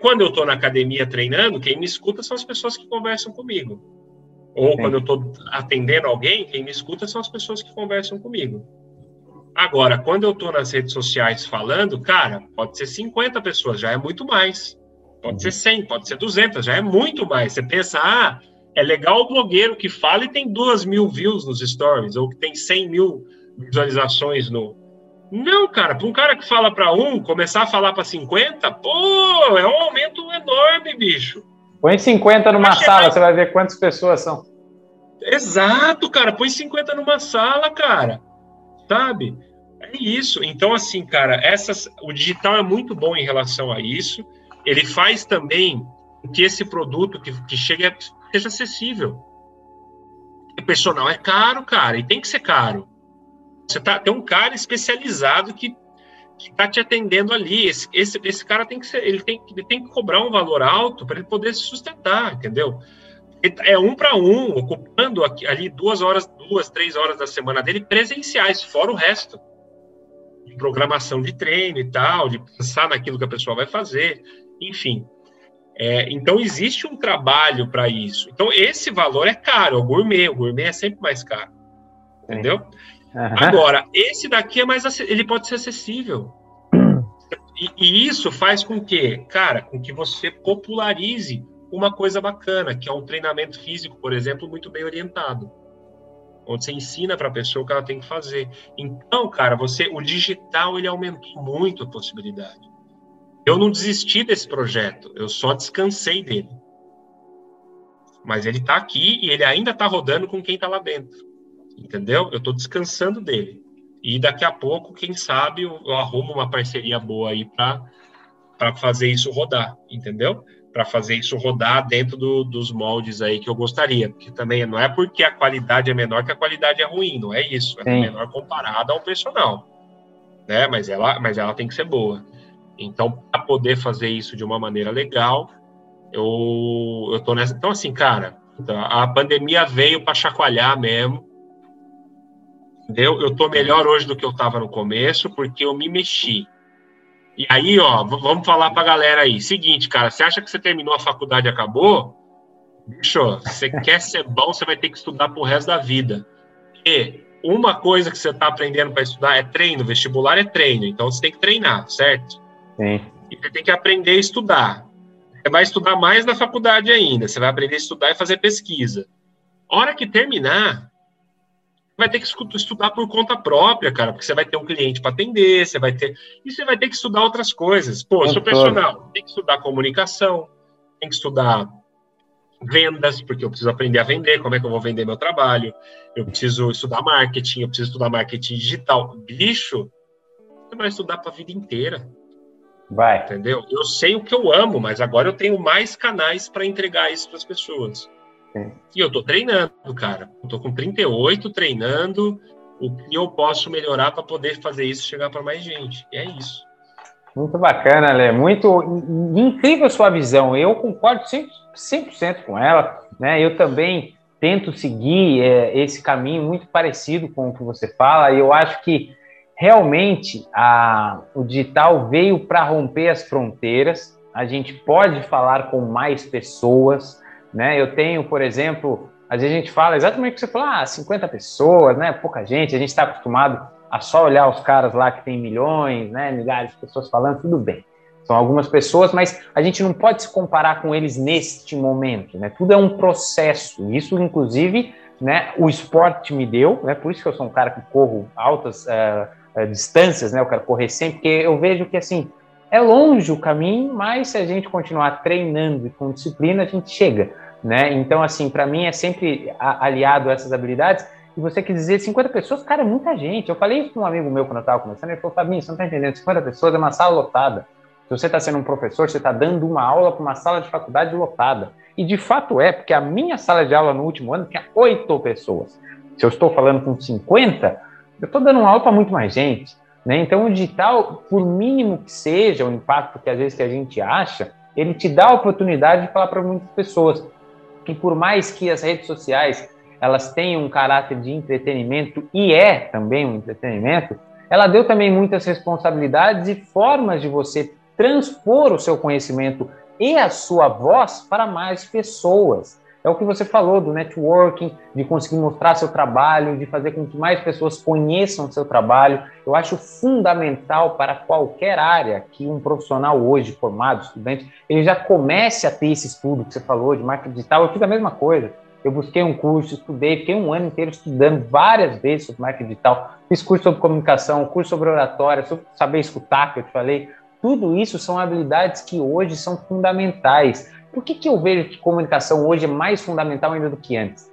Quando eu estou na academia treinando, quem me escuta são as pessoas que conversam comigo. Ou Sim. quando eu estou atendendo alguém, quem me escuta são as pessoas que conversam comigo. Agora, quando eu estou nas redes sociais falando, cara, pode ser 50 pessoas, já é muito mais. Pode ser 100, pode ser 200, já é muito mais. Você pensa, ah, é legal o blogueiro que fala e tem duas mil views nos stories, ou que tem 100 mil visualizações no. Não, cara, para um cara que fala para um, começar a falar para 50, pô, é um aumento enorme, bicho. Põe 50 numa sala, você vai ver quantas pessoas são. Exato, cara, põe 50 numa sala, cara. Sabe? É isso. Então, assim, cara, essas, o digital é muito bom em relação a isso. Ele faz também que esse produto que, que chega seja acessível. O personal é caro, cara, e tem que ser caro. Você tá, tem um cara especializado que está te atendendo ali. Esse, esse, esse cara tem que ser, ele tem, ele tem que cobrar um valor alto para ele poder se sustentar, entendeu? É um para um, ocupando aqui, ali duas horas, duas, três horas da semana dele presenciais, fora o resto. De programação de treino e tal, de pensar naquilo que a pessoa vai fazer, enfim. É, então, existe um trabalho para isso. Então, esse valor é caro, é o gourmet. O gourmet é sempre mais caro. Entendeu? Uhum. Agora, esse daqui é mais ele pode ser acessível. E, e, isso faz com que, cara, com que você popularize uma coisa bacana, que é um treinamento físico, por exemplo, muito bem orientado. Onde você ensina para a pessoa o que ela tem que fazer. Então, cara, você, o digital ele aumentou muito a possibilidade. Eu não desisti desse projeto, eu só descansei dele. Mas ele está aqui e ele ainda está rodando com quem está lá dentro. Entendeu? Eu estou descansando dele. E daqui a pouco, quem sabe, eu, eu arrumo uma parceria boa aí para fazer isso rodar, entendeu? Para fazer isso rodar dentro do, dos moldes aí que eu gostaria. Porque também não é porque a qualidade é menor que a qualidade é ruim, não é isso. É Sim. menor comparada ao personal. Né? Mas, ela, mas ela tem que ser boa. Então, para poder fazer isso de uma maneira legal, eu, eu tô nessa. Então, assim, cara, a pandemia veio para chacoalhar mesmo. Entendeu? Eu tô melhor hoje do que eu estava no começo, porque eu me mexi. E aí, ó, vamos falar para a galera aí. Seguinte, cara, você acha que você terminou a faculdade e acabou? Bicho, você [laughs] quer ser bom, você vai ter que estudar pro resto da vida. E uma coisa que você está aprendendo para estudar é treino, vestibular é treino, então você tem que treinar, certo? Sim. E você tem que aprender a estudar. Você vai estudar mais na faculdade ainda. Você vai aprender a estudar e fazer pesquisa. Hora que terminar, vai ter que estudar por conta própria, cara, porque você vai ter um cliente para atender, você vai ter. E você vai ter que estudar outras coisas. Pô, sou personal, tem que estudar comunicação, tem que estudar vendas, porque eu preciso aprender a vender, como é que eu vou vender meu trabalho, eu preciso estudar marketing, eu preciso estudar marketing digital. Bicho, você vai estudar para a vida inteira. Vai. Entendeu? Eu sei o que eu amo, mas agora eu tenho mais canais para entregar isso para as pessoas. E eu tô treinando, cara. Tô com 38 treinando o que eu posso melhorar para poder fazer isso chegar para mais gente. E é isso. Muito bacana, Lê. Muito incrível a sua visão. Eu concordo 100%, 100% com ela. Né? Eu também tento seguir é, esse caminho muito parecido com o que você fala. E eu acho que realmente a, o digital veio para romper as fronteiras. A gente pode falar com mais pessoas, né? Eu tenho, por exemplo, às vezes a gente fala exatamente o que você falou, ah, 50 pessoas, né? Pouca gente. A gente está acostumado a só olhar os caras lá que tem milhões, né? Milhares de pessoas falando, tudo bem. São algumas pessoas, mas a gente não pode se comparar com eles neste momento, né? Tudo é um processo. Isso, inclusive, né? O esporte me deu, né? Por isso que eu sou um cara que corro altas uh, uh, distâncias, né? Eu quero correr sempre, porque eu vejo que assim é longe o caminho, mas se a gente continuar treinando e com disciplina, a gente chega, né? Então, assim, para mim é sempre aliado a essas habilidades. E você quer dizer 50 pessoas, cara, é muita gente. Eu falei isso com um amigo meu quando eu estava começando, ele falou, Fabinho, você não está entendendo, 50 pessoas é uma sala lotada. Se você está sendo um professor, você está dando uma aula para uma sala de faculdade lotada. E de fato é, porque a minha sala de aula no último ano tinha oito pessoas. Se eu estou falando com 50, eu estou dando aula para muito mais gente. Né? Então, o digital, por mínimo que seja o impacto que às vezes que a gente acha, ele te dá a oportunidade de falar para muitas pessoas. que por mais que as redes sociais elas tenham um caráter de entretenimento e é também um entretenimento, ela deu também muitas responsabilidades e formas de você transpor o seu conhecimento e a sua voz para mais pessoas. É o que você falou do networking, de conseguir mostrar seu trabalho, de fazer com que mais pessoas conheçam seu trabalho. Eu acho fundamental para qualquer área que um profissional hoje formado, estudante, ele já comece a ter esse estudo que você falou de marketing digital. Eu fiz a mesma coisa. Eu busquei um curso, estudei, fiquei um ano inteiro estudando várias vezes sobre marketing digital. Fiz curso sobre comunicação, curso sobre oratória, sobre saber escutar, que eu te falei. Tudo isso são habilidades que hoje são fundamentais. Por que, que eu vejo que comunicação hoje é mais fundamental ainda do que antes?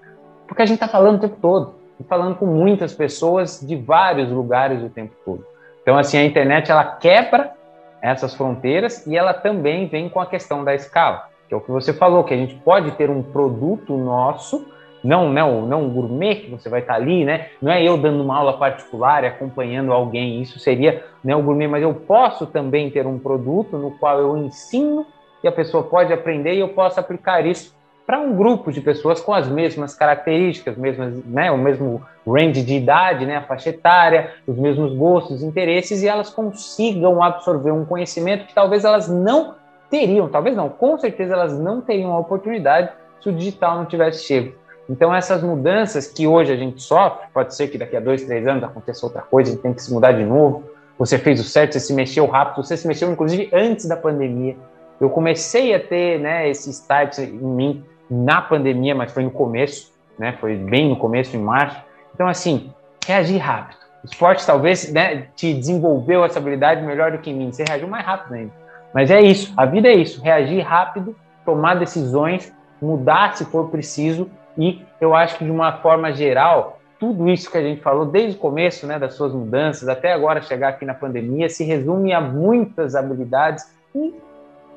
Porque a gente está falando o tempo todo, falando com muitas pessoas de vários lugares o tempo todo. Então, assim, a internet ela quebra essas fronteiras e ela também vem com a questão da escala, que é o que você falou, que a gente pode ter um produto nosso, não, não, não um gourmet que você vai estar tá ali, né? Não é eu dando uma aula particular e acompanhando alguém, isso seria né, o gourmet, mas eu posso também ter um produto no qual eu ensino e a pessoa pode aprender e eu posso aplicar isso para um grupo de pessoas com as mesmas características, mesmas, né, o mesmo range de idade, né, a faixa etária, os mesmos gostos, interesses, e elas consigam absorver um conhecimento que talvez elas não teriam, talvez não, com certeza elas não teriam a oportunidade se o digital não tivesse chego. Então, essas mudanças que hoje a gente sofre, pode ser que daqui a dois, três anos aconteça outra coisa, a gente tem que se mudar de novo. Você fez o certo, você se mexeu rápido, você se mexeu inclusive antes da pandemia eu comecei a ter né, esse start em mim na pandemia, mas foi no começo, né? Foi bem no começo, em março. Então, assim, reagir rápido. O esporte talvez né, te desenvolveu essa habilidade melhor do que em mim. Você reagiu mais rápido ainda. Mas é isso, a vida é isso. Reagir rápido, tomar decisões, mudar se for preciso. E eu acho que de uma forma geral, tudo isso que a gente falou desde o começo, né, das suas mudanças, até agora chegar aqui na pandemia, se resume a muitas habilidades e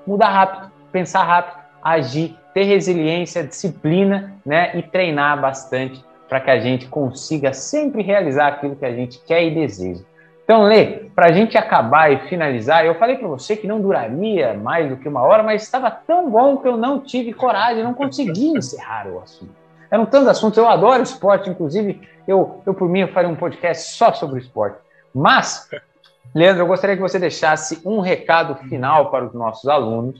mudar rápido, pensar rápido, agir, ter resiliência, disciplina, né, e treinar bastante para que a gente consiga sempre realizar aquilo que a gente quer e deseja. Então, Lê, para a gente acabar e finalizar, eu falei para você que não duraria mais do que uma hora, mas estava tão bom que eu não tive coragem, não consegui [laughs] encerrar o assunto. Eram tantos assuntos, eu adoro esporte, inclusive, eu, eu por mim, eu faria um podcast só sobre esporte. Mas Leandro, eu gostaria que você deixasse um recado final para os nossos alunos,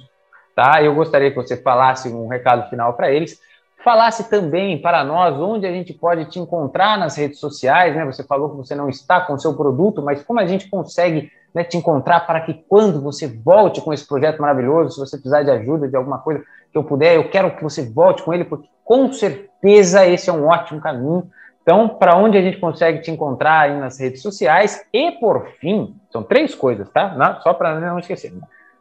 tá? Eu gostaria que você falasse um recado final para eles, falasse também para nós onde a gente pode te encontrar nas redes sociais, né? Você falou que você não está com o seu produto, mas como a gente consegue né, te encontrar para que quando você volte com esse projeto maravilhoso, se você precisar de ajuda, de alguma coisa que eu puder, eu quero que você volte com ele, porque com certeza esse é um ótimo caminho então, para onde a gente consegue te encontrar nas redes sociais? E, por fim, são três coisas, tá? Só para não esquecer.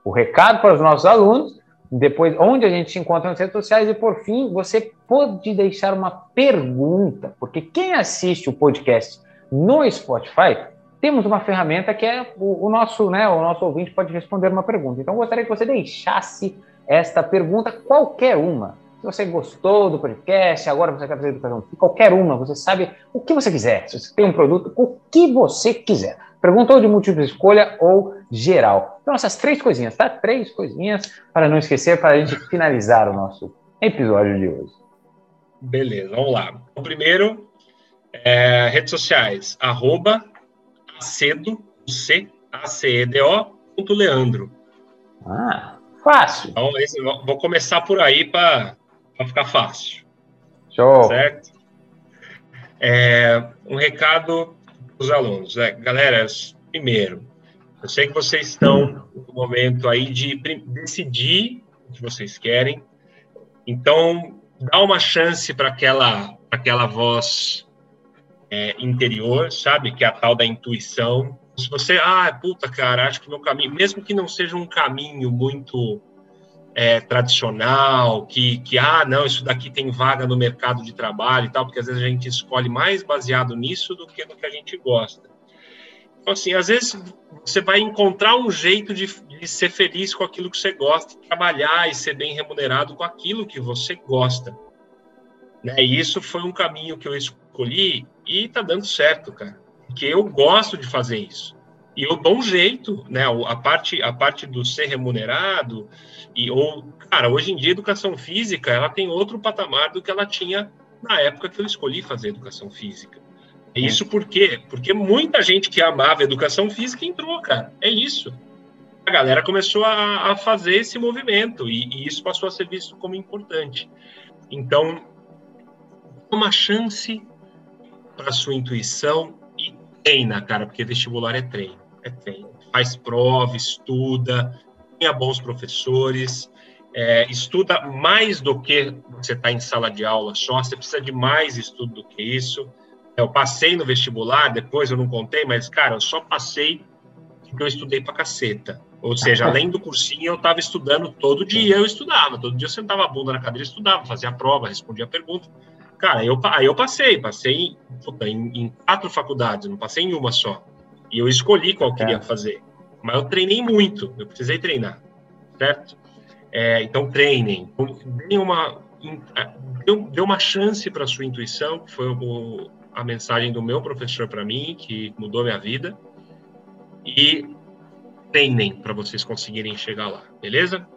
O recado para os nossos alunos, depois onde a gente te encontra nas redes sociais e, por fim, você pode deixar uma pergunta, porque quem assiste o podcast no Spotify, temos uma ferramenta que é o, o nosso, né, o nosso ouvinte pode responder uma pergunta. Então, gostaria que você deixasse esta pergunta, qualquer uma, se você gostou do podcast, agora você quer fazer educação qualquer uma, você sabe o que você quiser. Se você tem um produto, o que você quiser. Pergunta ou de múltipla escolha ou geral. Então, essas três coisinhas, tá? Três coisinhas para não esquecer, para a gente finalizar o nosso episódio de hoje. Beleza, vamos lá. O primeiro, é, redes sociais, arroba acedo, C, A C E D O, ponto Leandro. Ah, fácil. Então, esse, vou começar por aí para ficar fácil. Show. Certo? É, um recado os alunos. É, galera, primeiro, eu sei que vocês estão no momento aí de decidir o que vocês querem. Então, dá uma chance para aquela, aquela voz é, interior, sabe? Que é a tal da intuição. Se você, ah, puta, cara, acho que meu caminho, mesmo que não seja um caminho muito é, tradicional, que, que, ah, não, isso daqui tem vaga no mercado de trabalho e tal, porque às vezes a gente escolhe mais baseado nisso do que no que a gente gosta. Então, assim, às vezes você vai encontrar um jeito de, de ser feliz com aquilo que você gosta, trabalhar e ser bem remunerado com aquilo que você gosta. Né? E isso foi um caminho que eu escolhi e tá dando certo, cara. Porque eu gosto de fazer isso. E eu dou um jeito, né? A parte, a parte do ser remunerado, e, ou, cara, hoje em dia, educação física, ela tem outro patamar do que ela tinha na época que eu escolhi fazer educação física. É isso por quê? Porque muita gente que amava educação física entrou, cara. É isso. a galera começou a, a fazer esse movimento e, e, isso passou a ser visto como importante. Então, uma chance para sua intuição e treina, cara, porque vestibular é treino, é. Faz prova, estuda, tenha bons professores, é, estuda mais do que você está em sala de aula só, você precisa de mais estudo do que isso. Eu passei no vestibular, depois eu não contei, mas, cara, eu só passei porque eu estudei pra caceta. Ou seja, além do cursinho, eu estava estudando todo dia, eu estudava. Todo dia eu sentava a bunda na cadeira estudava, fazia a prova, respondia a pergunta. Cara, eu, aí eu passei, passei em, em, quatro faculdades, não passei em uma só. E eu escolhi qual eu queria é. fazer. Mas eu treinei muito, eu precisei treinar, certo? É, então, treinem. Dê uma, dê uma chance para a sua intuição, que foi o, a mensagem do meu professor para mim, que mudou minha vida. E treinem para vocês conseguirem chegar lá, beleza?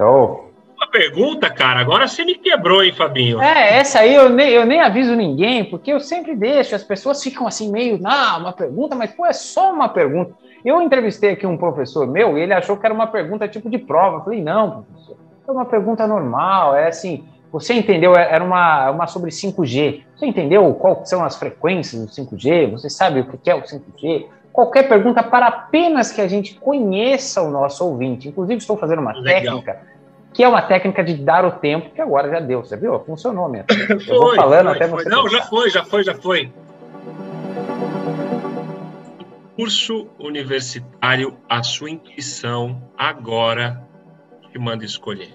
Oh. Pergunta, cara, agora você me quebrou, hein, Fabinho? É, essa aí eu nem, eu nem aviso ninguém, porque eu sempre deixo, as pessoas ficam assim meio, ah, uma pergunta, mas pô, é só uma pergunta. Eu entrevistei aqui um professor meu e ele achou que era uma pergunta tipo de prova. Eu falei, não, professor, é uma pergunta normal, é assim, você entendeu? É, era uma, uma sobre 5G. Você entendeu quais são as frequências do 5G? Você sabe o que é o 5G? qualquer pergunta para apenas que a gente conheça o nosso ouvinte. Inclusive, estou fazendo uma Legal. técnica que é uma técnica de dar o tempo, que agora já deu, você viu? Funcionou mesmo. [laughs] Eu foi, vou falando foi, até foi. você. Não, pensar. já foi, já foi, já foi. Curso universitário, a sua intuição agora te manda escolher.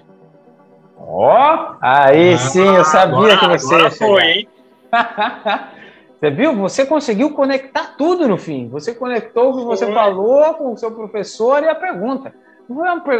Ó, oh, aí ah, sim, eu sabia agora, que você agora foi, hein? [laughs] Você viu? Você conseguiu conectar tudo no fim. Você conectou o que você falou com o seu professor e a pergunta.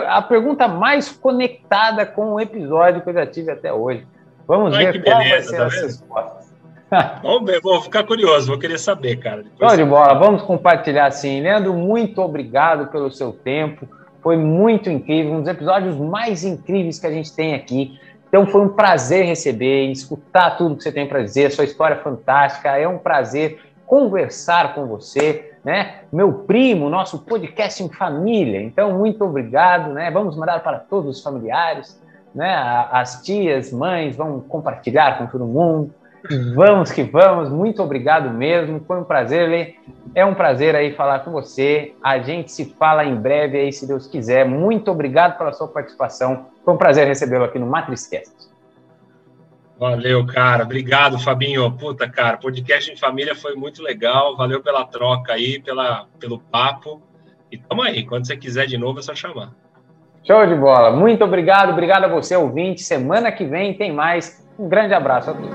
A pergunta mais conectada com o episódio que eu já tive até hoje. Vamos Ai, ver qual beleza, vai ser tá as respostas. [laughs] [laughs] Vamos ver, vou ficar curioso, vou querer saber, cara. Depois... de bola, vamos compartilhar sim. Leandro, muito obrigado pelo seu tempo. Foi muito incrível, um dos episódios mais incríveis que a gente tem aqui. Então foi um prazer receber, escutar tudo que você tem para dizer, sua história é fantástica, é um prazer conversar com você, né? Meu primo, nosso podcast em família. Então muito obrigado, né? Vamos mandar para todos os familiares, né? As tias, mães vão compartilhar com todo mundo. Vamos que vamos, muito obrigado mesmo. Foi um prazer, Lê. É um prazer aí falar com você. A gente se fala em breve aí, se Deus quiser. Muito obrigado pela sua participação. Foi um prazer recebê-lo aqui no MatrizCast. Valeu, cara. Obrigado, Fabinho. Puta, cara, podcast em família foi muito legal. Valeu pela troca aí, pela, pelo papo. E tamo aí. Quando você quiser de novo, é só chamar. Show de bola. Muito obrigado. Obrigado a você, ouvinte. Semana que vem tem mais. Um grande abraço a todos.